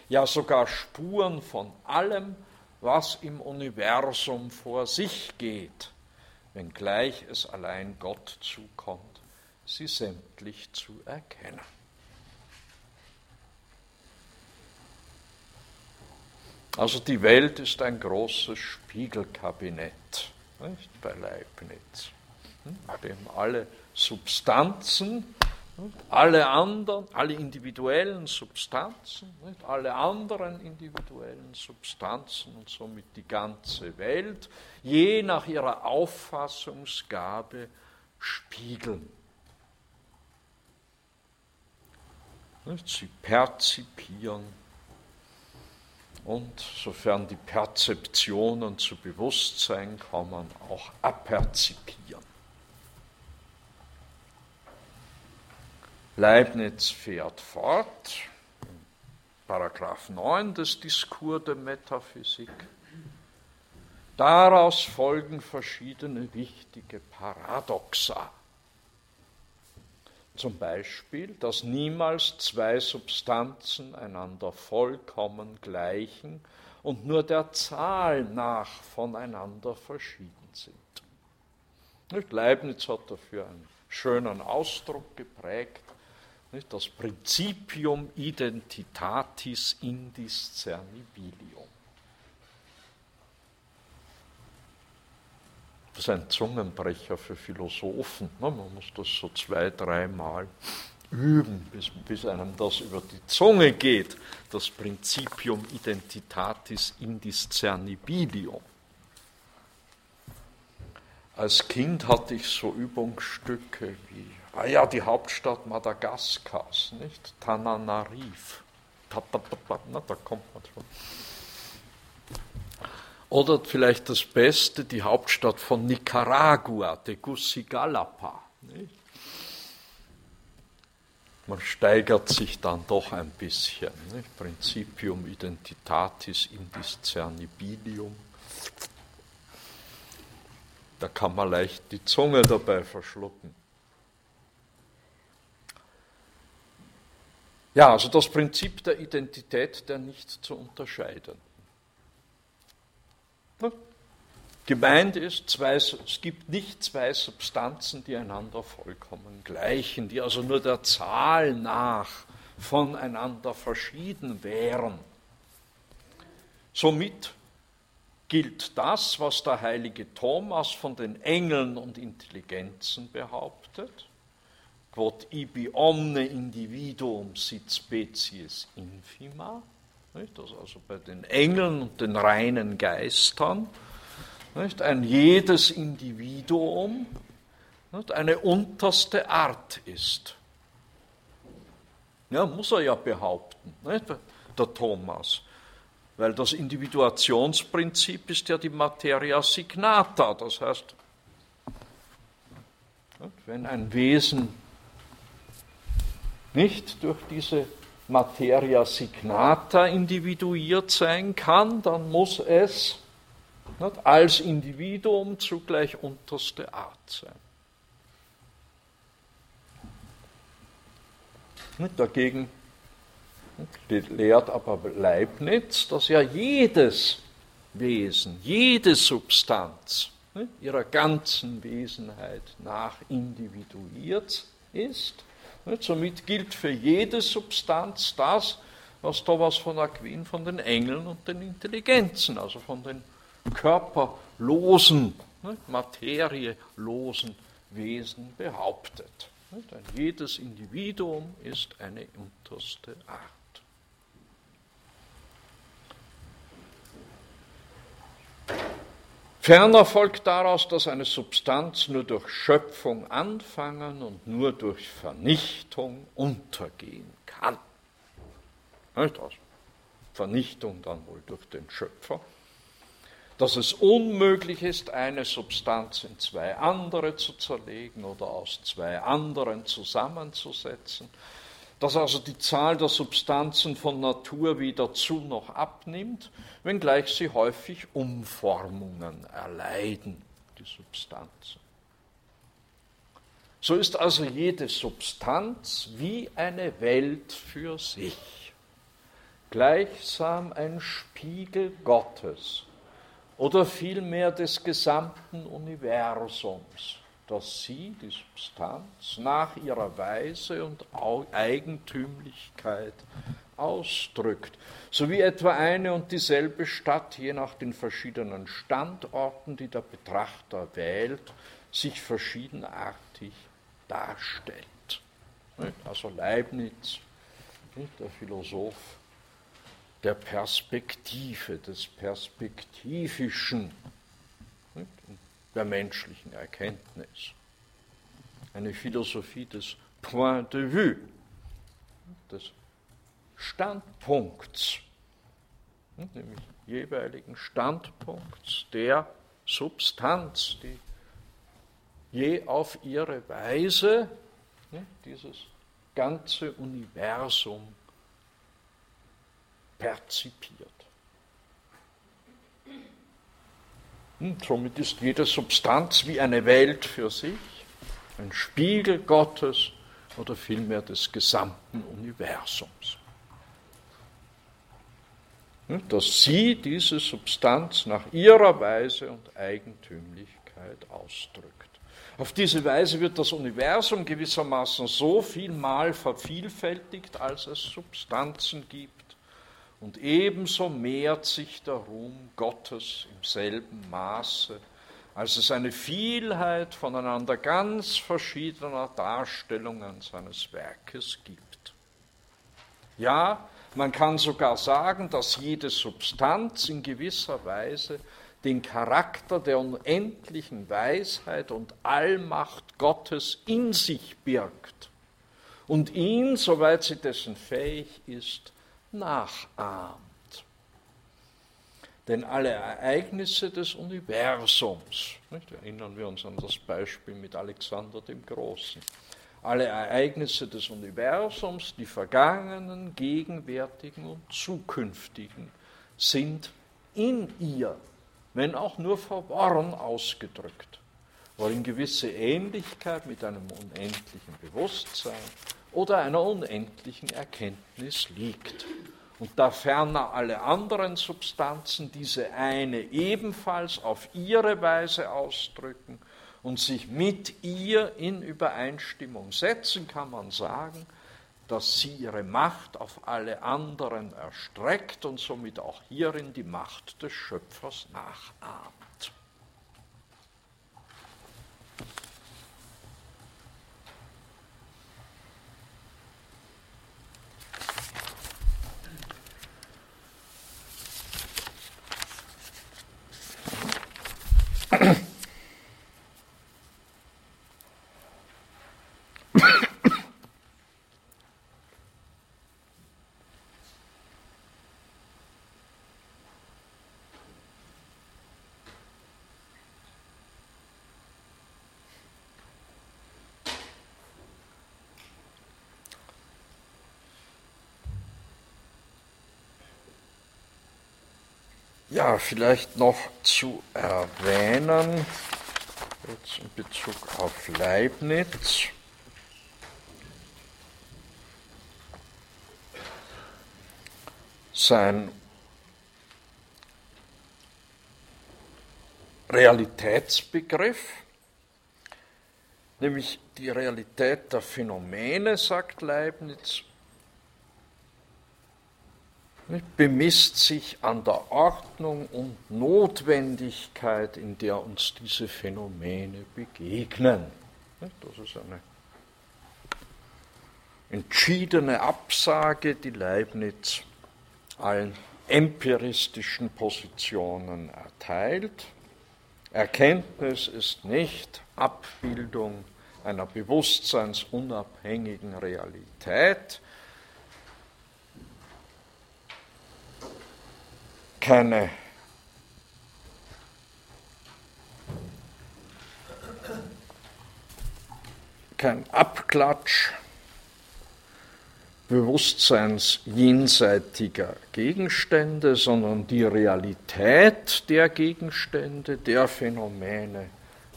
Speaker 1: Ja, sogar Spuren von allem, was im Universum vor sich geht, wenngleich es allein Gott zukommt, sie sämtlich zu erkennen. Also die Welt ist ein großes Spiegelkabinett nicht, bei Leibniz, in dem alle Substanzen, alle anderen, alle individuellen Substanzen, nicht, alle anderen individuellen Substanzen und somit die ganze Welt, je nach ihrer Auffassungsgabe spiegeln. Nicht, sie perzipieren und sofern die Perzeptionen zu Bewusstsein kommen, auch aperzipieren. Leibniz fährt fort, Paragraph 9 des Diskurs der Metaphysik. Daraus folgen verschiedene wichtige Paradoxa. Zum Beispiel, dass niemals zwei Substanzen einander vollkommen gleichen und nur der Zahl nach voneinander verschieden sind. Leibniz hat dafür einen schönen Ausdruck geprägt, das Principium identitatis indiscernibilium. Das ist ein Zungenbrecher für Philosophen. Man muss das so zwei, dreimal üben, bis, bis einem das über die Zunge geht. Das Principium Identitatis Indiscernibilium. Als Kind hatte ich so Übungsstücke wie, ah ja, die Hauptstadt Madagaskars, nicht? Tananarive. Na, da kommt man schon. Oder vielleicht das Beste, die Hauptstadt von Nicaragua, Tegucigalpa. Man steigert sich dann doch ein bisschen. Nicht? Principium identitatis indiscernibilium. Da kann man leicht die Zunge dabei verschlucken. Ja, also das Prinzip der Identität der nicht zu unterscheiden. Gemeint ist, zwei, es gibt nicht zwei Substanzen, die einander vollkommen gleichen, die also nur der Zahl nach voneinander verschieden wären. Somit gilt das, was der heilige Thomas von den Engeln und Intelligenzen behauptet, quod ibi omne individuum sit species infima, das also bei den Engeln und den reinen Geistern, nicht, ein jedes Individuum nicht, eine unterste Art ist. Ja, muss er ja behaupten, nicht, der Thomas. Weil das Individuationsprinzip ist ja die Materia signata, das heißt, wenn ein Wesen nicht durch diese Materia signata individuiert sein kann, dann muss es nicht, als Individuum zugleich unterste Art sein. Nicht, dagegen lehrt aber Leibniz, dass ja jedes Wesen, jede Substanz nicht, ihrer ganzen Wesenheit nach individuiert ist. Nicht, somit gilt für jede Substanz das, was Thomas von Aquin von den Engeln und den Intelligenzen, also von den körperlosen, materielosen Wesen behauptet. Denn jedes Individuum ist eine unterste Art. Ferner folgt daraus, dass eine Substanz nur durch Schöpfung anfangen und nur durch Vernichtung untergehen kann. Vernichtung dann wohl durch den Schöpfer dass es unmöglich ist, eine Substanz in zwei andere zu zerlegen oder aus zwei anderen zusammenzusetzen, dass also die Zahl der Substanzen von Natur weder zu noch abnimmt, wenngleich sie häufig Umformungen erleiden, die Substanzen. So ist also jede Substanz wie eine Welt für sich, gleichsam ein Spiegel Gottes oder vielmehr des gesamten Universums, dass sie, die Substanz, nach ihrer Weise und Eigentümlichkeit ausdrückt, so wie etwa eine und dieselbe Stadt je nach den verschiedenen Standorten, die der Betrachter wählt, sich verschiedenartig darstellt. Also Leibniz, der Philosoph der Perspektive, des Perspektivischen, der menschlichen Erkenntnis. Eine Philosophie des Point de vue, des Standpunkts, nämlich jeweiligen Standpunkts der Substanz, die je auf ihre Weise ne, dieses ganze Universum perzipiert. Und somit ist jede Substanz wie eine Welt für sich, ein Spiegel Gottes oder vielmehr des gesamten Universums. Dass sie diese Substanz nach ihrer Weise und Eigentümlichkeit ausdrückt. Auf diese Weise wird das Universum gewissermaßen so vielmal vervielfältigt, als es Substanzen gibt. Und ebenso mehrt sich der Ruhm Gottes im selben Maße, als es eine Vielheit voneinander ganz verschiedener Darstellungen seines Werkes gibt. Ja, man kann sogar sagen, dass jede Substanz in gewisser Weise den Charakter der unendlichen Weisheit und Allmacht Gottes in sich birgt und ihn, soweit sie dessen fähig ist, nachahmt. Denn alle Ereignisse des Universums, nicht, erinnern wir uns an das Beispiel mit Alexander dem Großen, alle Ereignisse des Universums, die vergangenen, gegenwärtigen und zukünftigen, sind in ihr wenn auch nur verworren ausgedrückt, worin gewisse Ähnlichkeit mit einem unendlichen Bewusstsein oder einer unendlichen Erkenntnis liegt. Und da ferner alle anderen Substanzen diese eine ebenfalls auf ihre Weise ausdrücken und sich mit ihr in Übereinstimmung setzen, kann man sagen, dass sie ihre Macht auf alle anderen erstreckt und somit auch hierin die Macht des Schöpfers nachahmt. Ja, vielleicht noch zu erwähnen, jetzt in Bezug auf Leibniz. Sein Realitätsbegriff, nämlich die Realität der Phänomene, sagt Leibniz, bemisst sich an der Ordnung und Notwendigkeit, in der uns diese Phänomene begegnen. Das ist eine entschiedene Absage, die Leibniz allen empiristischen Positionen erteilt. Erkenntnis ist nicht Abbildung einer bewusstseinsunabhängigen Realität, kenne. Kein Abklatsch bewusstseinsjenseitiger Gegenstände, sondern die Realität der Gegenstände, der Phänomene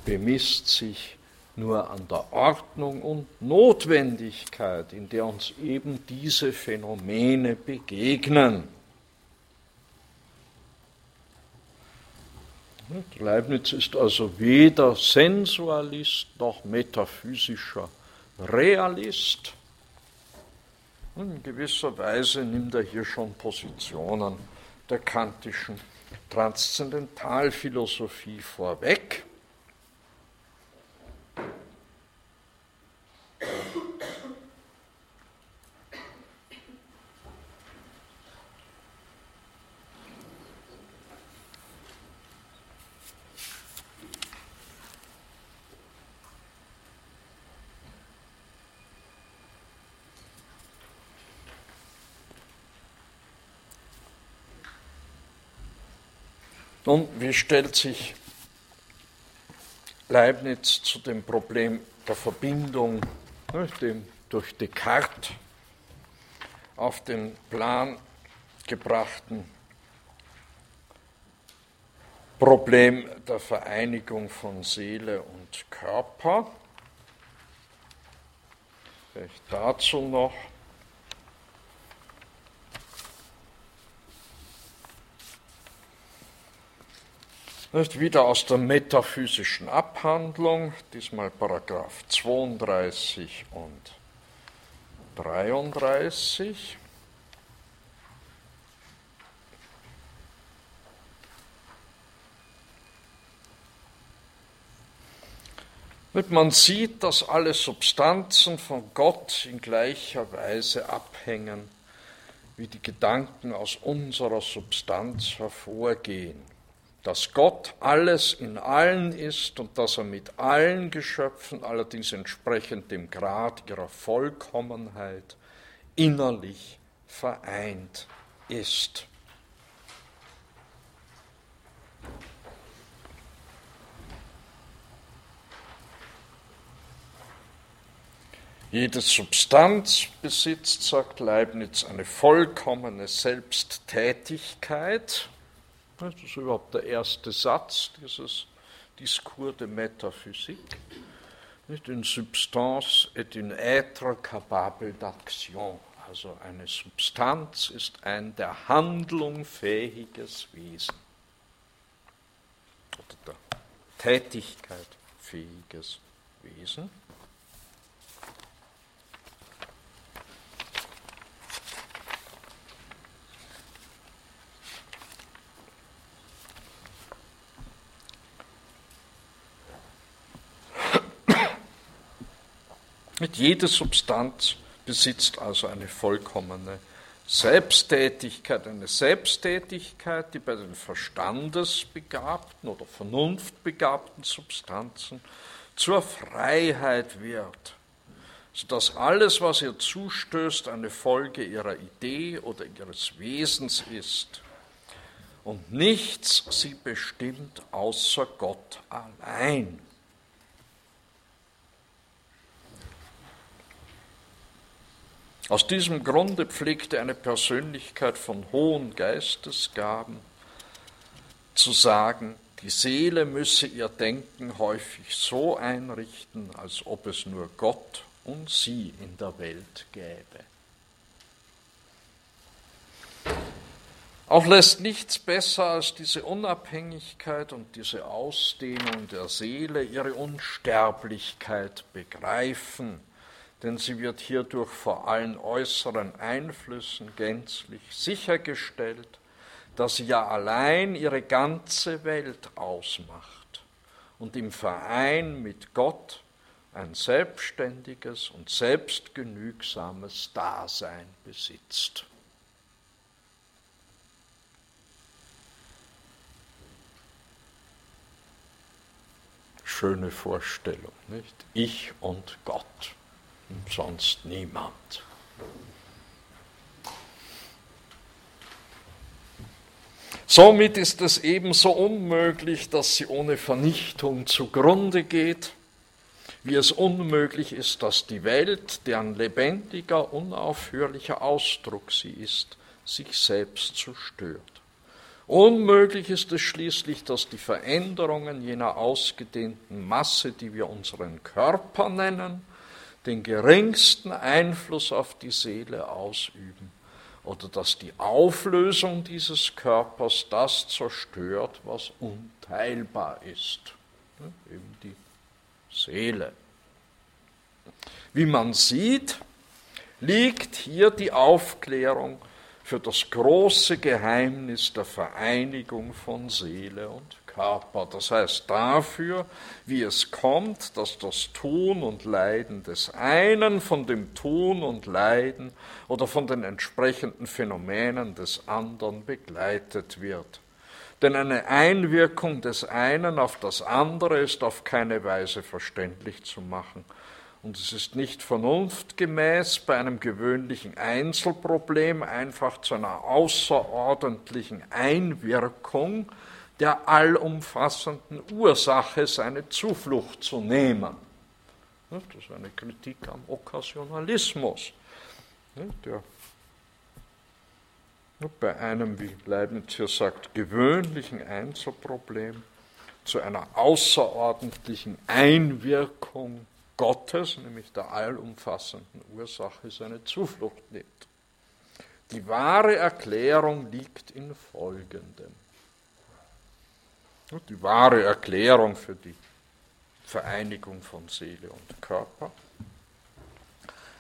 Speaker 1: bemisst sich nur an der Ordnung und Notwendigkeit, in der uns eben diese Phänomene begegnen. Leibniz ist also weder Sensualist noch metaphysischer Realist. In gewisser Weise nimmt er hier schon Positionen der kantischen Transzendentalphilosophie vorweg. Nun, wie stellt sich Leibniz zu dem Problem der Verbindung ne, dem durch Descartes auf den Plan gebrachten Problem der Vereinigung von Seele und Körper. Vielleicht dazu noch Nicht wieder aus der metaphysischen Abhandlung, diesmal Paragraph 32 und 33. Man sieht, dass alle Substanzen von Gott in gleicher Weise abhängen, wie die Gedanken aus unserer Substanz hervorgehen dass Gott alles in allen ist und dass er mit allen Geschöpfen, allerdings entsprechend dem Grad ihrer Vollkommenheit, innerlich vereint ist. Jede Substanz besitzt, sagt Leibniz, eine vollkommene Selbsttätigkeit das ist überhaupt der erste Satz dieses Discours de Métaphysique. Une substance est une être capable d'action. Also eine Substanz ist ein der Handlung fähiges Wesen. Oder der Tätigkeit fähiges Wesen. Mit jeder Substanz besitzt also eine vollkommene Selbsttätigkeit, eine Selbsttätigkeit, die bei den verstandesbegabten oder vernunftbegabten Substanzen zur Freiheit wird, sodass alles, was ihr zustößt, eine Folge ihrer Idee oder ihres Wesens ist. Und nichts sie bestimmt außer Gott allein. Aus diesem Grunde pflegte eine Persönlichkeit von hohen Geistesgaben zu sagen, die Seele müsse ihr Denken häufig so einrichten, als ob es nur Gott und sie in der Welt gäbe. Auch lässt nichts besser als diese Unabhängigkeit und diese Ausdehnung der Seele ihre Unsterblichkeit begreifen denn sie wird hierdurch vor allen äußeren Einflüssen gänzlich sichergestellt, dass sie ja allein ihre ganze Welt ausmacht und im Verein mit Gott ein selbstständiges und selbstgenügsames Dasein besitzt. Schöne Vorstellung, nicht? Ich und Gott sonst niemand. Somit ist es ebenso unmöglich, dass sie ohne Vernichtung zugrunde geht, wie es unmöglich ist, dass die Welt, deren lebendiger, unaufhörlicher Ausdruck sie ist, sich selbst zerstört. Unmöglich ist es schließlich, dass die Veränderungen jener ausgedehnten Masse, die wir unseren Körper nennen, den geringsten Einfluss auf die Seele ausüben oder dass die Auflösung dieses Körpers das zerstört, was unteilbar ist, eben die Seele. Wie man sieht, liegt hier die Aufklärung für das große Geheimnis der Vereinigung von Seele und Körper. Das heißt dafür, wie es kommt, dass das Tun und Leiden des einen von dem Tun und Leiden oder von den entsprechenden Phänomenen des anderen begleitet wird. Denn eine Einwirkung des einen auf das andere ist auf keine Weise verständlich zu machen. Und es ist nicht vernunftgemäß, bei einem gewöhnlichen Einzelproblem einfach zu einer außerordentlichen Einwirkung der allumfassenden Ursache seine Zuflucht zu nehmen. Das ist eine Kritik am Okkasionalismus, der bei einem, wie Leibniz hier sagt, gewöhnlichen Einzelproblem zu einer außerordentlichen Einwirkung Gottes, nämlich der allumfassenden Ursache, seine Zuflucht nimmt. Die wahre Erklärung liegt in Folgendem. Die wahre Erklärung für die Vereinigung von Seele und Körper.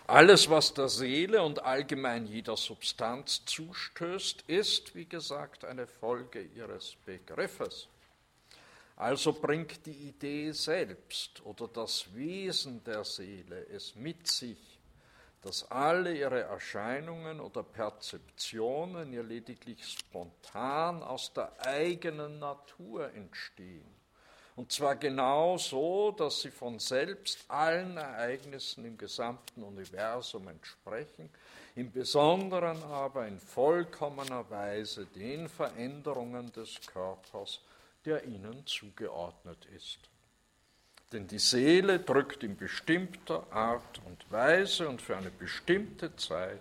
Speaker 1: Alles, was der Seele und allgemein jeder Substanz zustößt, ist, wie gesagt, eine Folge ihres Begriffes. Also bringt die Idee selbst oder das Wesen der Seele es mit sich, dass alle ihre Erscheinungen oder Perzeptionen ihr lediglich spontan aus der eigenen Natur entstehen. Und zwar genau so, dass sie von selbst allen Ereignissen im gesamten Universum entsprechen, im Besonderen aber in vollkommener Weise den Veränderungen des Körpers, der ihnen zugeordnet ist. Denn die Seele drückt in bestimmter Art und Weise und für eine bestimmte Zeit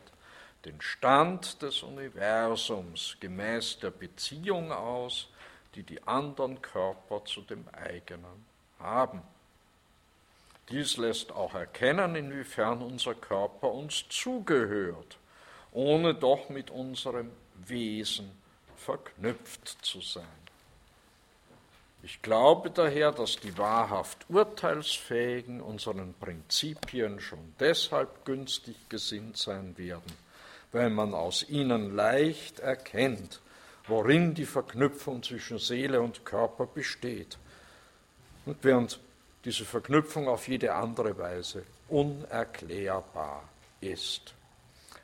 Speaker 1: den Stand des Universums gemäß der Beziehung aus, die die anderen Körper zu dem eigenen haben. Dies lässt auch erkennen, inwiefern unser Körper uns zugehört, ohne doch mit unserem Wesen verknüpft zu sein. Ich glaube daher, dass die wahrhaft Urteilsfähigen unseren Prinzipien schon deshalb günstig gesinnt sein werden, weil man aus ihnen leicht erkennt, worin die Verknüpfung zwischen Seele und Körper besteht. Und während diese Verknüpfung auf jede andere Weise unerklärbar ist.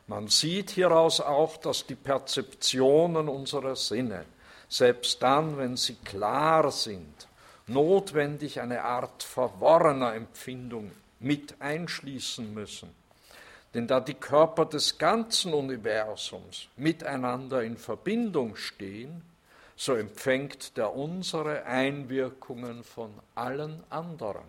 Speaker 1: Man sieht hieraus auch, dass die Perzeptionen unserer Sinne selbst dann, wenn sie klar sind, notwendig eine Art verworrener Empfindung mit einschließen müssen. Denn da die Körper des ganzen Universums miteinander in Verbindung stehen, so empfängt der unsere Einwirkungen von allen anderen.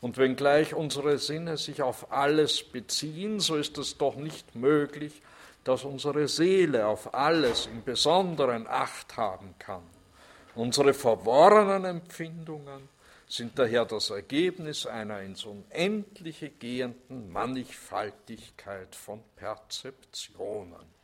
Speaker 1: Und wenngleich unsere Sinne sich auf alles beziehen, so ist es doch nicht möglich, dass unsere Seele auf alles im Besonderen Acht haben kann. Unsere verworrenen Empfindungen sind daher das Ergebnis einer ins Unendliche gehenden Mannigfaltigkeit von Perzeptionen.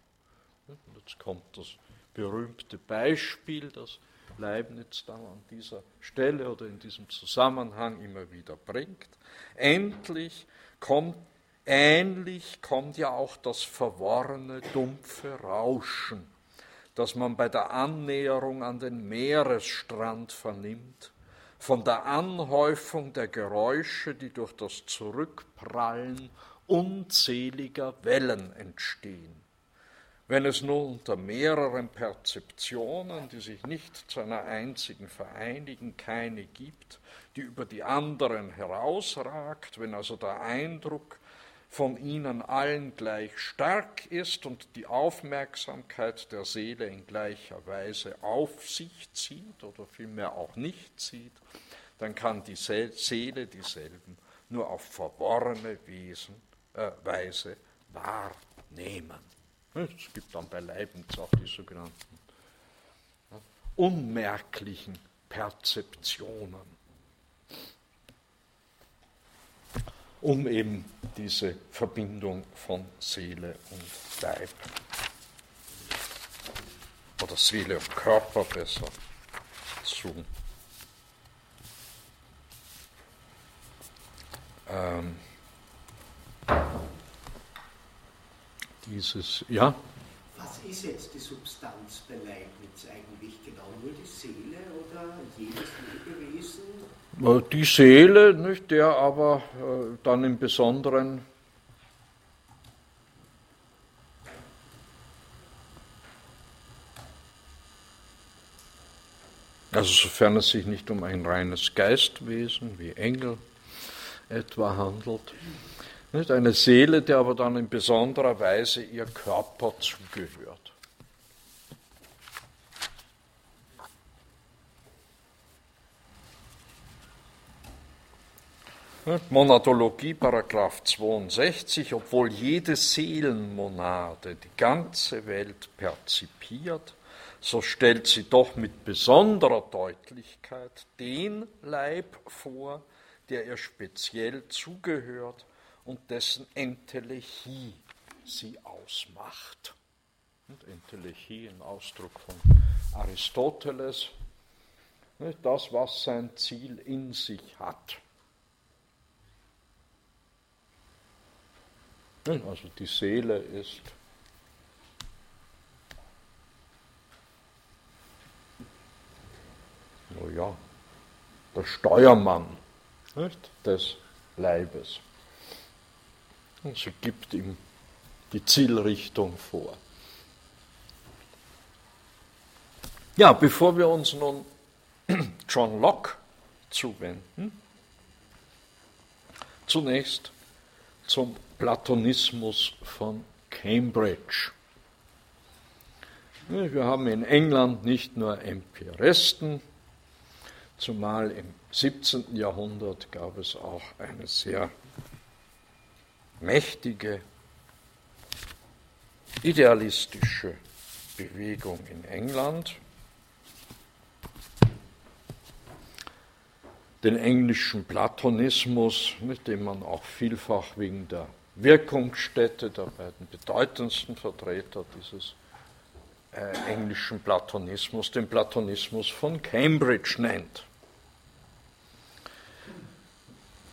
Speaker 1: Und jetzt kommt das berühmte Beispiel, das Leibniz dann an dieser Stelle oder in diesem Zusammenhang immer wieder bringt. Endlich kommt Ähnlich kommt ja auch das verworrene, dumpfe Rauschen, das man bei der Annäherung an den Meeresstrand vernimmt, von der Anhäufung der Geräusche, die durch das Zurückprallen unzähliger Wellen entstehen. Wenn es nur unter mehreren Perzeptionen, die sich nicht zu einer einzigen vereinigen, keine gibt, die über die anderen herausragt, wenn also der Eindruck von ihnen allen gleich stark ist und die Aufmerksamkeit der Seele in gleicher Weise auf sich zieht oder vielmehr auch nicht zieht, dann kann die Seele dieselben nur auf verworrene Wesen, äh, Weise wahrnehmen. Es gibt dann bei Leibniz auch die sogenannten unmerklichen Perzeptionen, um eben diese Verbindung von Seele und Leib oder Seele und Körper besser zu ähm, dieses, ja?
Speaker 2: Ist jetzt die Substanz bei Leibniz eigentlich genau? Nur die Seele oder jedes Lebewesen?
Speaker 1: Die Seele, nicht, der aber äh, dann im Besonderen Also sofern es sich nicht um ein reines Geistwesen wie Engel etwa handelt. Nicht? Eine Seele, der aber dann in besonderer Weise ihr Körper zugehört. Monadologie, Paragraph 62, obwohl jede Seelenmonade die ganze Welt perzipiert, so stellt sie doch mit besonderer Deutlichkeit den Leib vor, der ihr speziell zugehört und dessen Entelechie sie ausmacht. Und Entelechie, ein Ausdruck von Aristoteles, das, was sein Ziel in sich hat. Also die Seele ist naja, der Steuermann nicht, des Leibes. Sie gibt ihm die Zielrichtung vor. Ja, bevor wir uns nun [CLEARS THROAT] John Locke zuwenden, zunächst zum Platonismus von Cambridge. Wir haben in England nicht nur Empiristen, zumal im 17. Jahrhundert gab es auch eine sehr mächtige idealistische Bewegung in England, den englischen Platonismus, mit dem man auch vielfach wegen der Wirkungsstätte der beiden bedeutendsten Vertreter dieses äh, englischen Platonismus, den Platonismus von Cambridge nennt.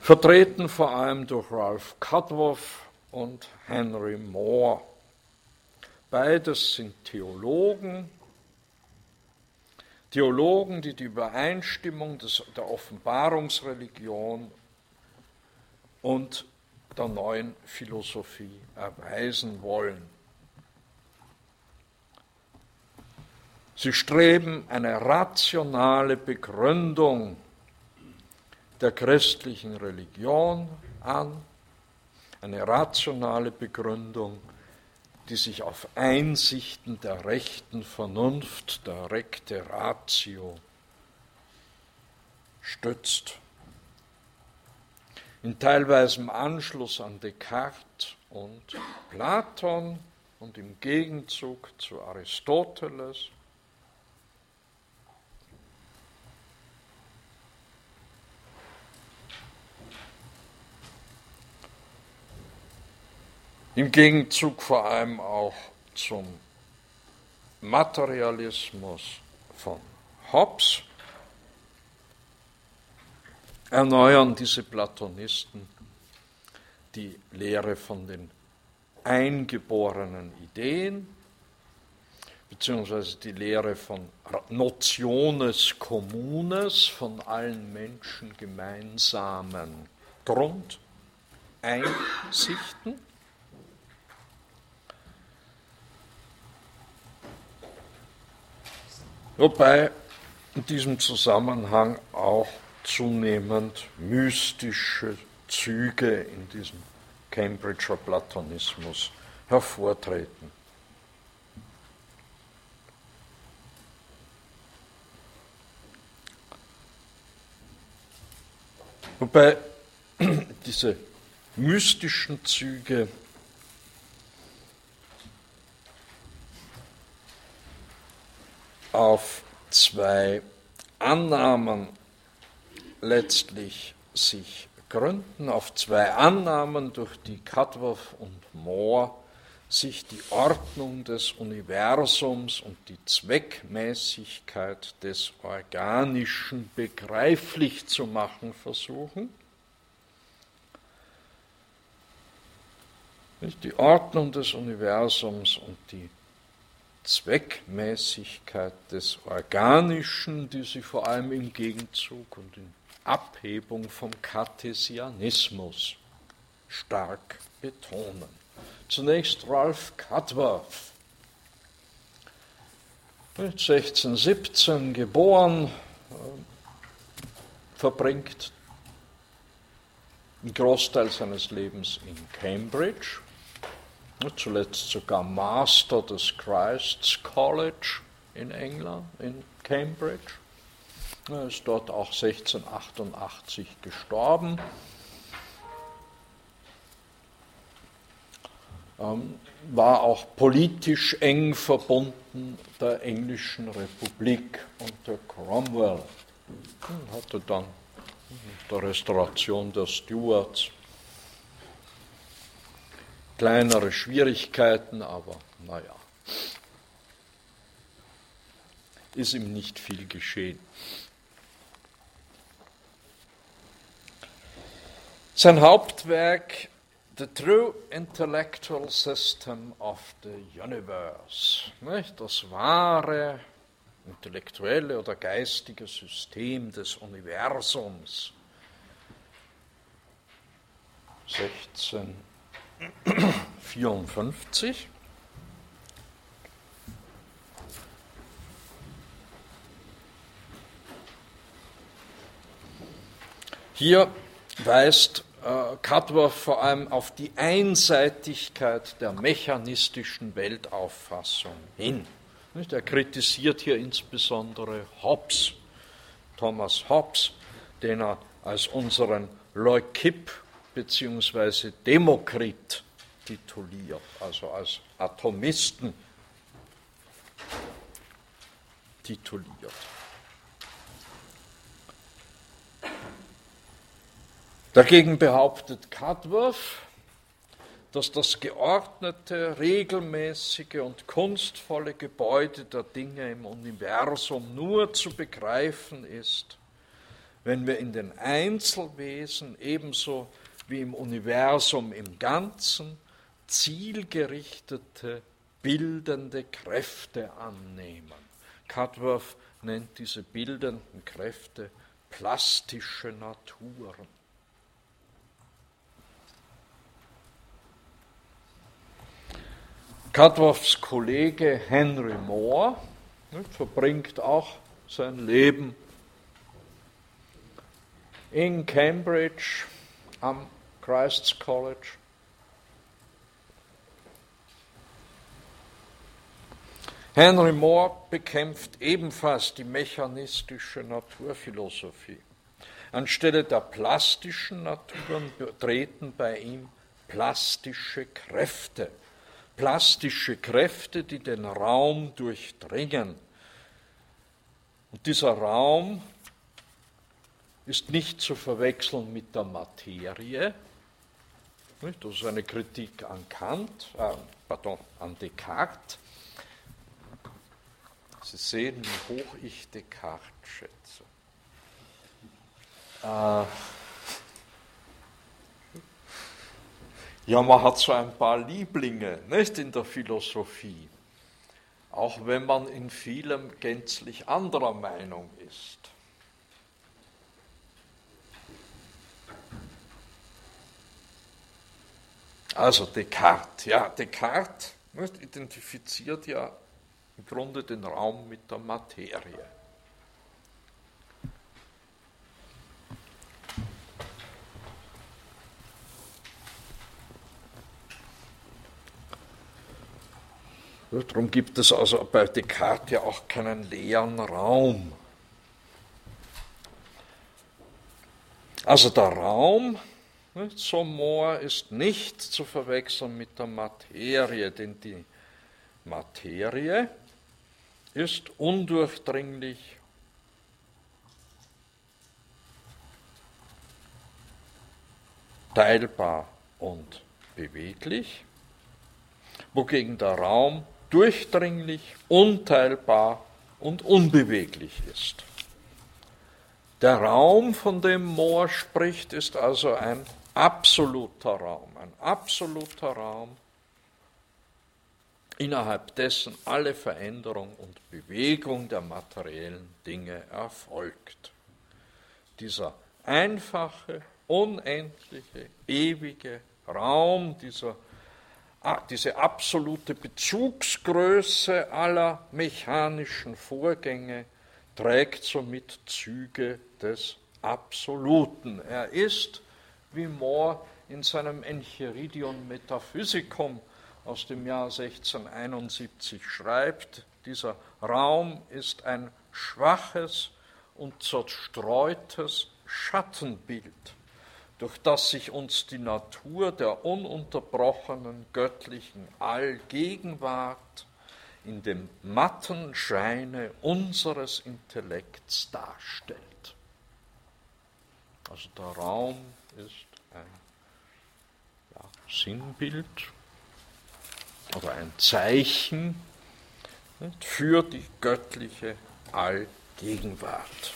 Speaker 1: Vertreten vor allem durch Ralph Cudworth und Henry Moore. Beides sind Theologen, Theologen, die die Übereinstimmung des, der Offenbarungsreligion und der neuen Philosophie erweisen wollen. Sie streben eine rationale Begründung der christlichen Religion an, eine rationale Begründung, die sich auf Einsichten der rechten Vernunft, der recte Ratio, stützt. In teilweisem Anschluss an Descartes und Platon und im Gegenzug zu Aristoteles Im Gegenzug vor allem auch zum Materialismus von Hobbes erneuern diese Platonisten die Lehre von den eingeborenen Ideen, beziehungsweise die Lehre von Notiones Communes, von allen Menschen gemeinsamen Grundeinsichten. Wobei in diesem Zusammenhang auch zunehmend mystische Züge in diesem Cambridger Platonismus hervortreten. Wobei [CLEARS THROAT] diese mystischen Züge auf zwei Annahmen letztlich sich gründen, auf zwei Annahmen, durch die Cudworth und Moore sich die Ordnung des Universums und die Zweckmäßigkeit des Organischen begreiflich zu machen versuchen. Die Ordnung des Universums und die Zweckmäßigkeit des Organischen, die sie vor allem im Gegenzug und in Abhebung vom Kartesianismus stark betonen. Zunächst Ralph Cudworth, 1617 geboren, äh, verbringt einen Großteil seines Lebens in Cambridge, zuletzt sogar Master des Christ's College in England, in Cambridge. Er ist dort auch 1688 gestorben. Ähm, war auch politisch eng verbunden der englischen Republik unter Cromwell. Hatte dann der Restauration der Stuarts kleinere Schwierigkeiten, aber naja, ist ihm nicht viel geschehen. Sein Hauptwerk The True Intellectual System of the Universe, nicht? das wahre intellektuelle oder geistige System des Universums. 1654. Hier weist äh, Cudworth vor allem auf die Einseitigkeit der mechanistischen Weltauffassung hin. Er kritisiert hier insbesondere Hobbes, Thomas Hobbes, den er als unseren Leukipp bzw. Demokrit tituliert, also als Atomisten tituliert. Dagegen behauptet Cudworth, dass das geordnete, regelmäßige und kunstvolle Gebäude der Dinge im Universum nur zu begreifen ist, wenn wir in den Einzelwesen ebenso wie im Universum im Ganzen zielgerichtete, bildende Kräfte annehmen. Cudworth nennt diese bildenden Kräfte plastische Naturen. Cudworths Kollege Henry Moore verbringt auch sein Leben in Cambridge am Christ's College. Henry Moore bekämpft ebenfalls die mechanistische Naturphilosophie. Anstelle der plastischen Naturen treten bei ihm plastische Kräfte plastische Kräfte, die den Raum durchdringen. Und dieser Raum ist nicht zu verwechseln mit der Materie. Das ist eine Kritik an Kant, äh, pardon, an Descartes. Sie sehen, wie hoch ich Descartes schätze. Äh, Ja, man hat so ein paar Lieblinge nicht in der Philosophie, auch wenn man in vielem gänzlich anderer Meinung ist. Also Descartes, ja, Descartes identifiziert ja im Grunde den Raum mit der Materie. Darum gibt es also bei Descartes ja auch keinen leeren Raum. Also der Raum So Moor ist nicht zu verwechseln mit der Materie, denn die Materie ist undurchdringlich teilbar und beweglich, wogegen der Raum durchdringlich, unteilbar und unbeweglich ist. Der Raum, von dem Mohr spricht, ist also ein absoluter Raum, ein absoluter Raum, innerhalb dessen alle Veränderung und Bewegung der materiellen Dinge erfolgt. Dieser einfache, unendliche, ewige Raum, dieser, diese absolute Bezugsgröße aller mechanischen Vorgänge trägt somit Züge des Absoluten. Er ist, wie Moore in seinem Enchiridion Metaphysicum aus dem Jahr 1671 schreibt, dieser Raum ist ein schwaches und zerstreutes Schattenbild, durch das sich uns die Natur der ununterbrochenen göttlichen Allgegenwart in dem matten Scheine unseres Intellekts darstellt. Also der Raum ist Sinnbild oder ein Zeichen für die göttliche Allgegenwart.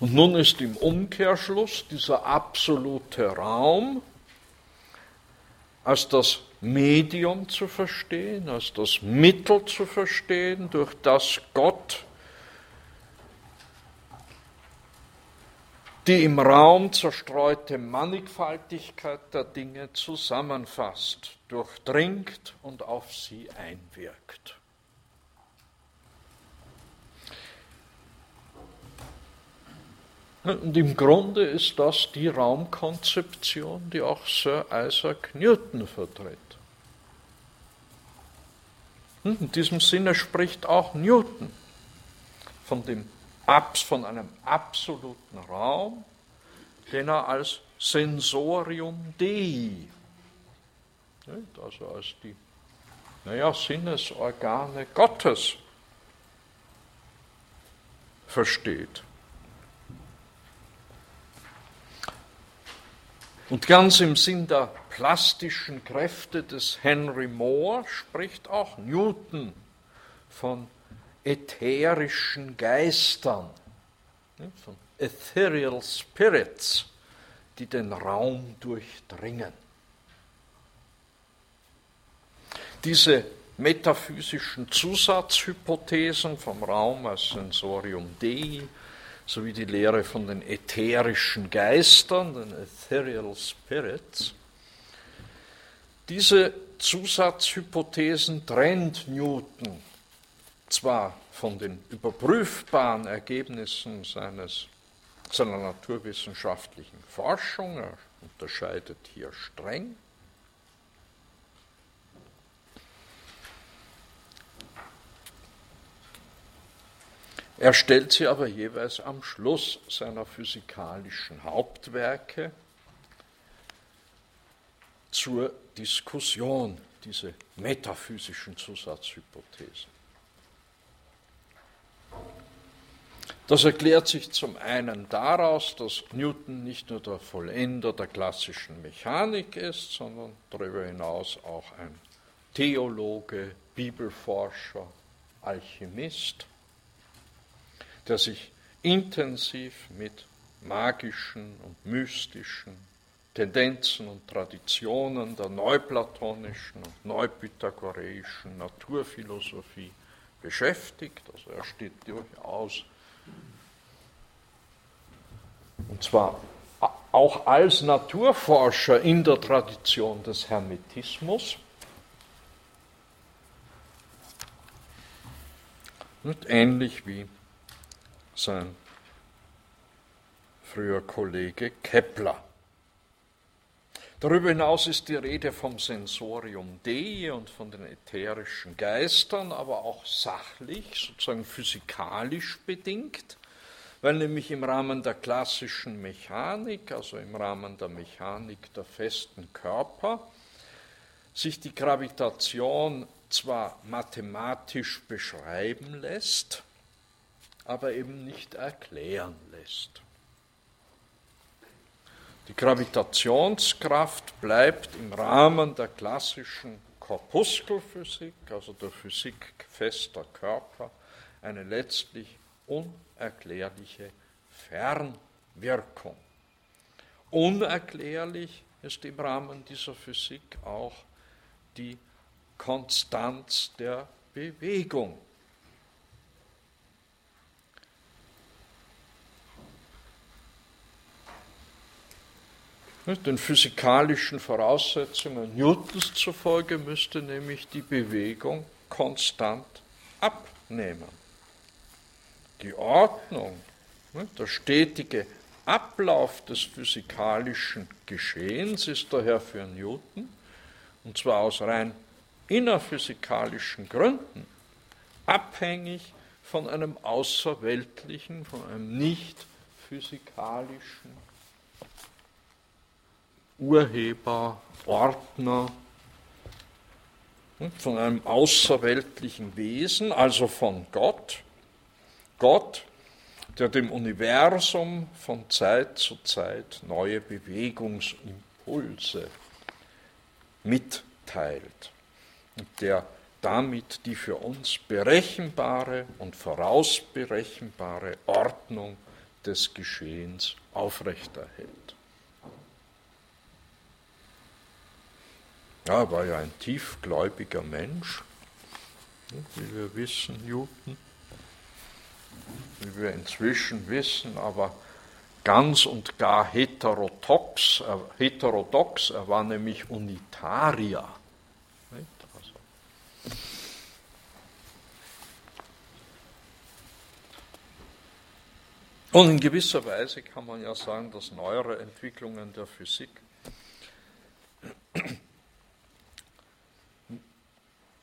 Speaker 1: Und nun ist im Umkehrschluss dieser absolute Raum als das Medium zu verstehen, als das Mittel zu verstehen, durch das Gott die im Raum zerstreute Mannigfaltigkeit der Dinge zusammenfasst, durchdringt und auf sie einwirkt. Und im Grunde ist das die Raumkonzeption, die auch Sir Isaac Newton vertritt. In diesem Sinne spricht auch Newton von, dem, von einem absoluten Raum, den er als Sensorium Dei, also als die naja, Sinnesorgane Gottes versteht. Und ganz im Sinn der plastischen Kräfte des Henry Moore spricht auch Newton von ätherischen Geistern, von ethereal spirits, die den Raum durchdringen. Diese metaphysischen Zusatzhypothesen vom Raum als Sensorium Dei sowie die Lehre von den ätherischen Geistern, den Ethereal Spirits. Diese Zusatzhypothesen trennt Newton zwar von den überprüfbaren Ergebnissen seines, seiner naturwissenschaftlichen Forschung, er unterscheidet hier streng, Er stellt sie aber jeweils am Schluss seiner physikalischen Hauptwerke zur Diskussion, diese metaphysischen Zusatzhypothesen. Das erklärt sich zum einen daraus, dass Newton nicht nur der Vollender der klassischen Mechanik ist, sondern darüber hinaus auch ein Theologe, Bibelforscher, Alchemist der sich intensiv mit magischen und mystischen Tendenzen und Traditionen der neuplatonischen und neupythagoreischen Naturphilosophie beschäftigt. Also er steht durchaus, und zwar auch als Naturforscher in der Tradition des Hermetismus. Und ähnlich wie sein früher Kollege Kepler. Darüber hinaus ist die Rede vom Sensorium Dei und von den ätherischen Geistern, aber auch sachlich, sozusagen physikalisch bedingt, weil nämlich im Rahmen der klassischen Mechanik, also im Rahmen der Mechanik der festen Körper, sich die Gravitation zwar mathematisch beschreiben lässt, aber eben nicht erklären lässt. Die Gravitationskraft bleibt im Rahmen der klassischen Korpuskelphysik, also der Physik fester Körper, eine letztlich unerklärliche Fernwirkung. Unerklärlich ist im Rahmen dieser Physik auch die Konstanz der Bewegung. Den physikalischen Voraussetzungen Newtons zufolge müsste nämlich die Bewegung konstant abnehmen. Die Ordnung, der stetige Ablauf des physikalischen Geschehens ist daher für Newton, und zwar aus rein innerphysikalischen Gründen, abhängig von einem außerweltlichen, von einem nicht physikalischen Urheber, Ordner, von einem außerweltlichen Wesen, also von Gott. Gott, der dem Universum von Zeit zu Zeit neue Bewegungsimpulse mitteilt und der damit die für uns berechenbare und vorausberechenbare Ordnung des Geschehens aufrechterhält. Ja, er war ja ein tiefgläubiger Mensch, wie wir wissen, Newton, wie wir inzwischen wissen, aber ganz und gar heterodox, äh, heterodox er war nämlich Unitarier. Also. Und in gewisser Weise kann man ja sagen, dass neuere Entwicklungen der Physik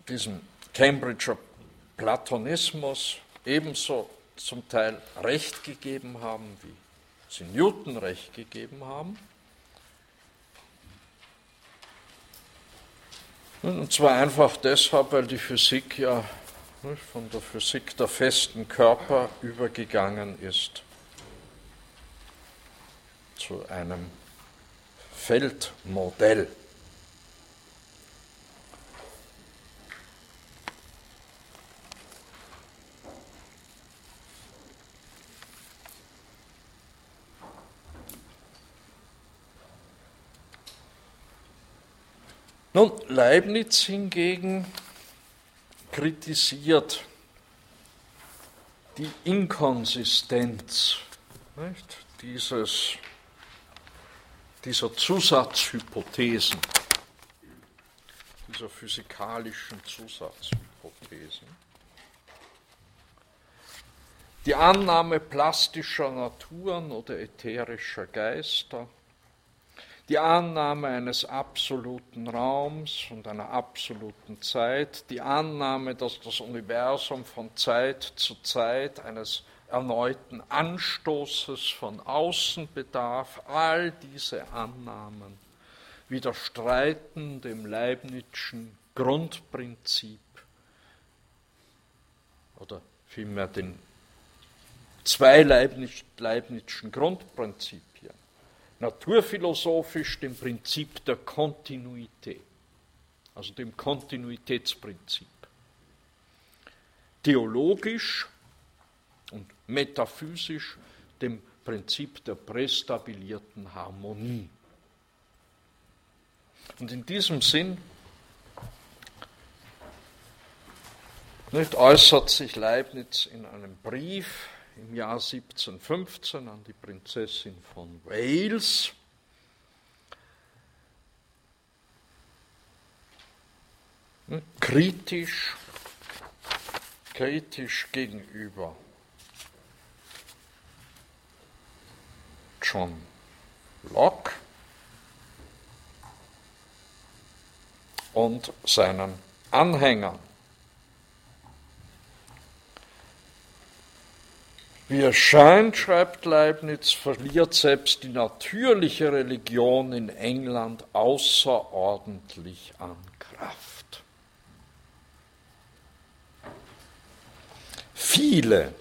Speaker 1: diesem Cambridger Platonismus ebenso zum Teil Recht gegeben haben, wie sie Newton Recht gegeben haben. Und zwar einfach deshalb, weil die Physik ja von der Physik der festen Körper übergegangen ist zu einem Feldmodell. Nun, Leibniz hingegen kritisiert die Inkonsistenz nicht, dieses, dieser Zusatzhypothesen, dieser physikalischen Zusatzhypothesen. Die Annahme plastischer Naturen oder ätherischer Geister die Annahme eines absoluten Raums und einer absoluten Zeit, die Annahme, dass das Universum von Zeit zu Zeit eines erneuten Anstoßes von außen bedarf, all diese Annahmen widerstreiten dem Leibnizschen Grundprinzip oder vielmehr den zwei Leibnizschen Grundprinzipien naturphilosophisch dem Prinzip der Kontinuität, also dem Kontinuitätsprinzip. Theologisch und metaphysisch dem Prinzip der prästabilierten Harmonie. Und in diesem Sinn nicht, äußert sich Leibniz in einem Brief im Jahr 1715 an die Prinzessin von Wales. Hm, kritisch, kritisch gegenüber John Locke und seinen Anhängern. Wie es scheint, schreibt Leibniz, verliert selbst die natürliche Religion in England außerordentlich an Kraft. Viele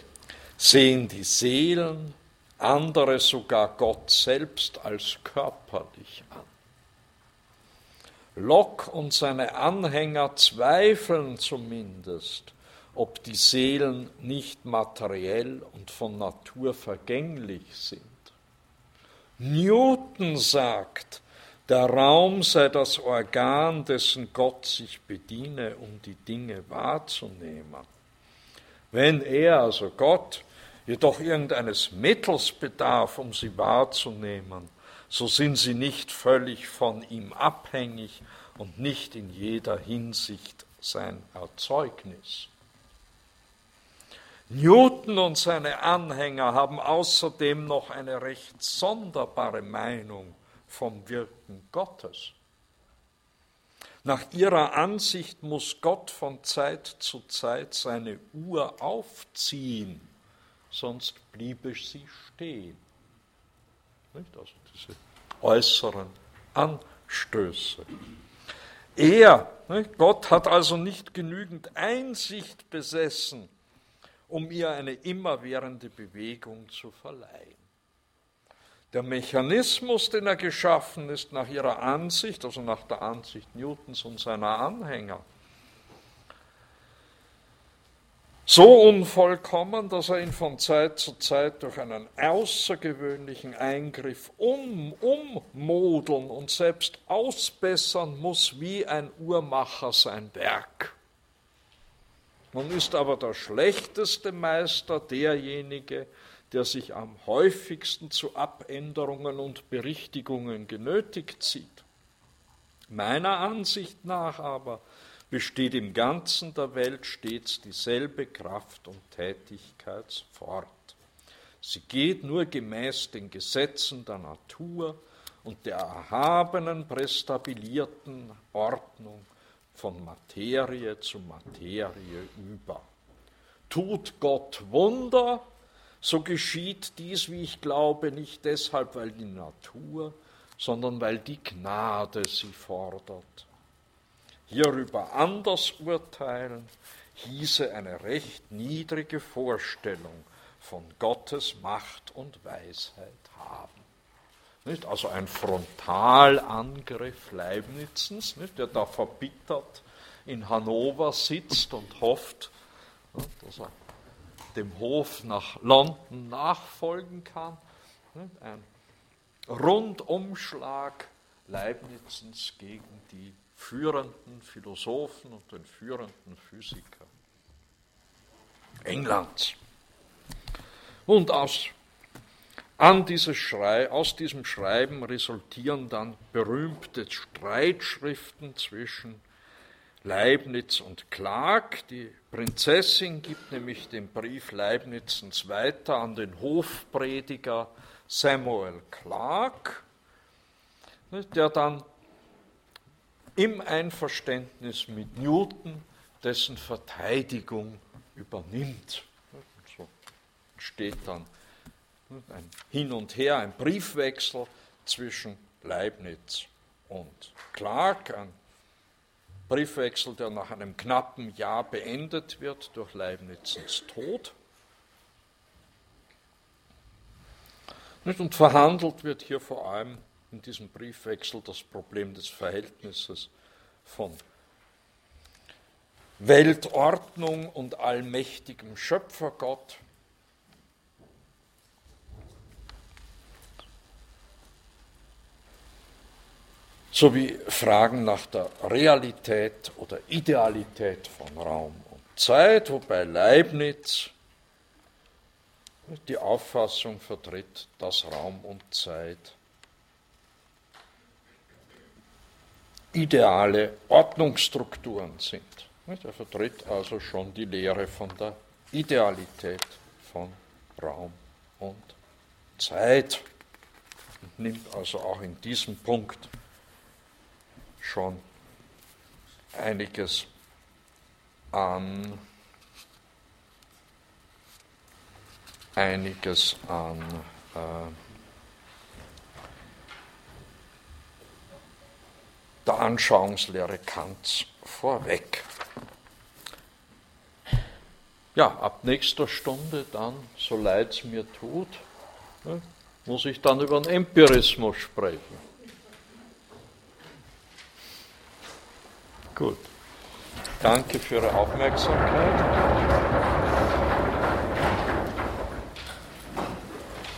Speaker 1: sehen die Seelen, andere sogar Gott selbst als körperlich an. Locke und seine Anhänger zweifeln zumindest, ob die Seelen nicht materiell und von Natur vergänglich sind. Newton sagt, der Raum sei das Organ, dessen Gott sich bediene, um die Dinge wahrzunehmen. Wenn er, also Gott, jedoch irgendeines Mittels bedarf, um sie wahrzunehmen, so sind sie nicht völlig von ihm abhängig und nicht in jeder Hinsicht sein Erzeugnis. Newton und seine Anhänger haben außerdem noch eine recht sonderbare Meinung vom Wirken Gottes. Nach ihrer Ansicht muss Gott von Zeit zu Zeit seine Uhr aufziehen, sonst bliebe sie stehen. Also diese äußeren Anstöße. Er, Gott hat also nicht genügend Einsicht besessen, um ihr eine immerwährende Bewegung zu verleihen. Der Mechanismus, den er geschaffen ist, nach ihrer Ansicht, also nach der Ansicht Newtons und seiner Anhänger, so unvollkommen, dass er ihn von Zeit zu Zeit durch einen außergewöhnlichen Eingriff um, ummodeln und selbst ausbessern muss, wie ein Uhrmacher sein Werk. Nun ist aber der schlechteste Meister derjenige, der sich am häufigsten zu Abänderungen und Berichtigungen genötigt sieht. Meiner Ansicht nach aber besteht im Ganzen der Welt stets dieselbe Kraft und Tätigkeit fort. Sie geht nur gemäß den Gesetzen der Natur und der erhabenen, prästabilierten Ordnung von Materie zu Materie über. Tut Gott Wunder, so geschieht dies, wie ich glaube, nicht deshalb, weil die Natur, sondern weil die Gnade sie fordert. Hierüber anders urteilen hieße eine recht niedrige Vorstellung von Gottes Macht und Weisheit haben. Nicht? Also ein Frontalangriff Leibnizens, nicht? der da verbittert in Hannover sitzt und hofft, dass er dem Hof nach London nachfolgen kann. Ein Rundumschlag Leibnizens gegen die führenden Philosophen und den führenden Physiker Englands. Und aus an dieses Schrei, aus diesem Schreiben resultieren dann berühmte Streitschriften zwischen Leibniz und Clark. Die Prinzessin gibt nämlich den Brief Leibnizens weiter an den Hofprediger Samuel Clark, der dann im Einverständnis mit Newton dessen Verteidigung übernimmt. So steht dann ein Hin und Her, ein Briefwechsel zwischen Leibniz und Clark, ein Briefwechsel, der nach einem knappen Jahr beendet wird durch Leibnizens Tod. Und verhandelt wird hier vor allem in diesem Briefwechsel das Problem des Verhältnisses von Weltordnung und allmächtigem Schöpfergott sowie Fragen nach der Realität oder Idealität von Raum und Zeit, wobei Leibniz die Auffassung vertritt, dass Raum und Zeit ideale Ordnungsstrukturen sind. Er vertritt also schon die Lehre von der Idealität von Raum und Zeit und nimmt also auch in diesem Punkt schon einiges an einiges an äh, der Anschauungslehre Kants vorweg. Ja, ab nächster Stunde dann, so leid es mir tut, muss ich dann über den Empirismus sprechen. Gut. Danke für Ihre Aufmerksamkeit.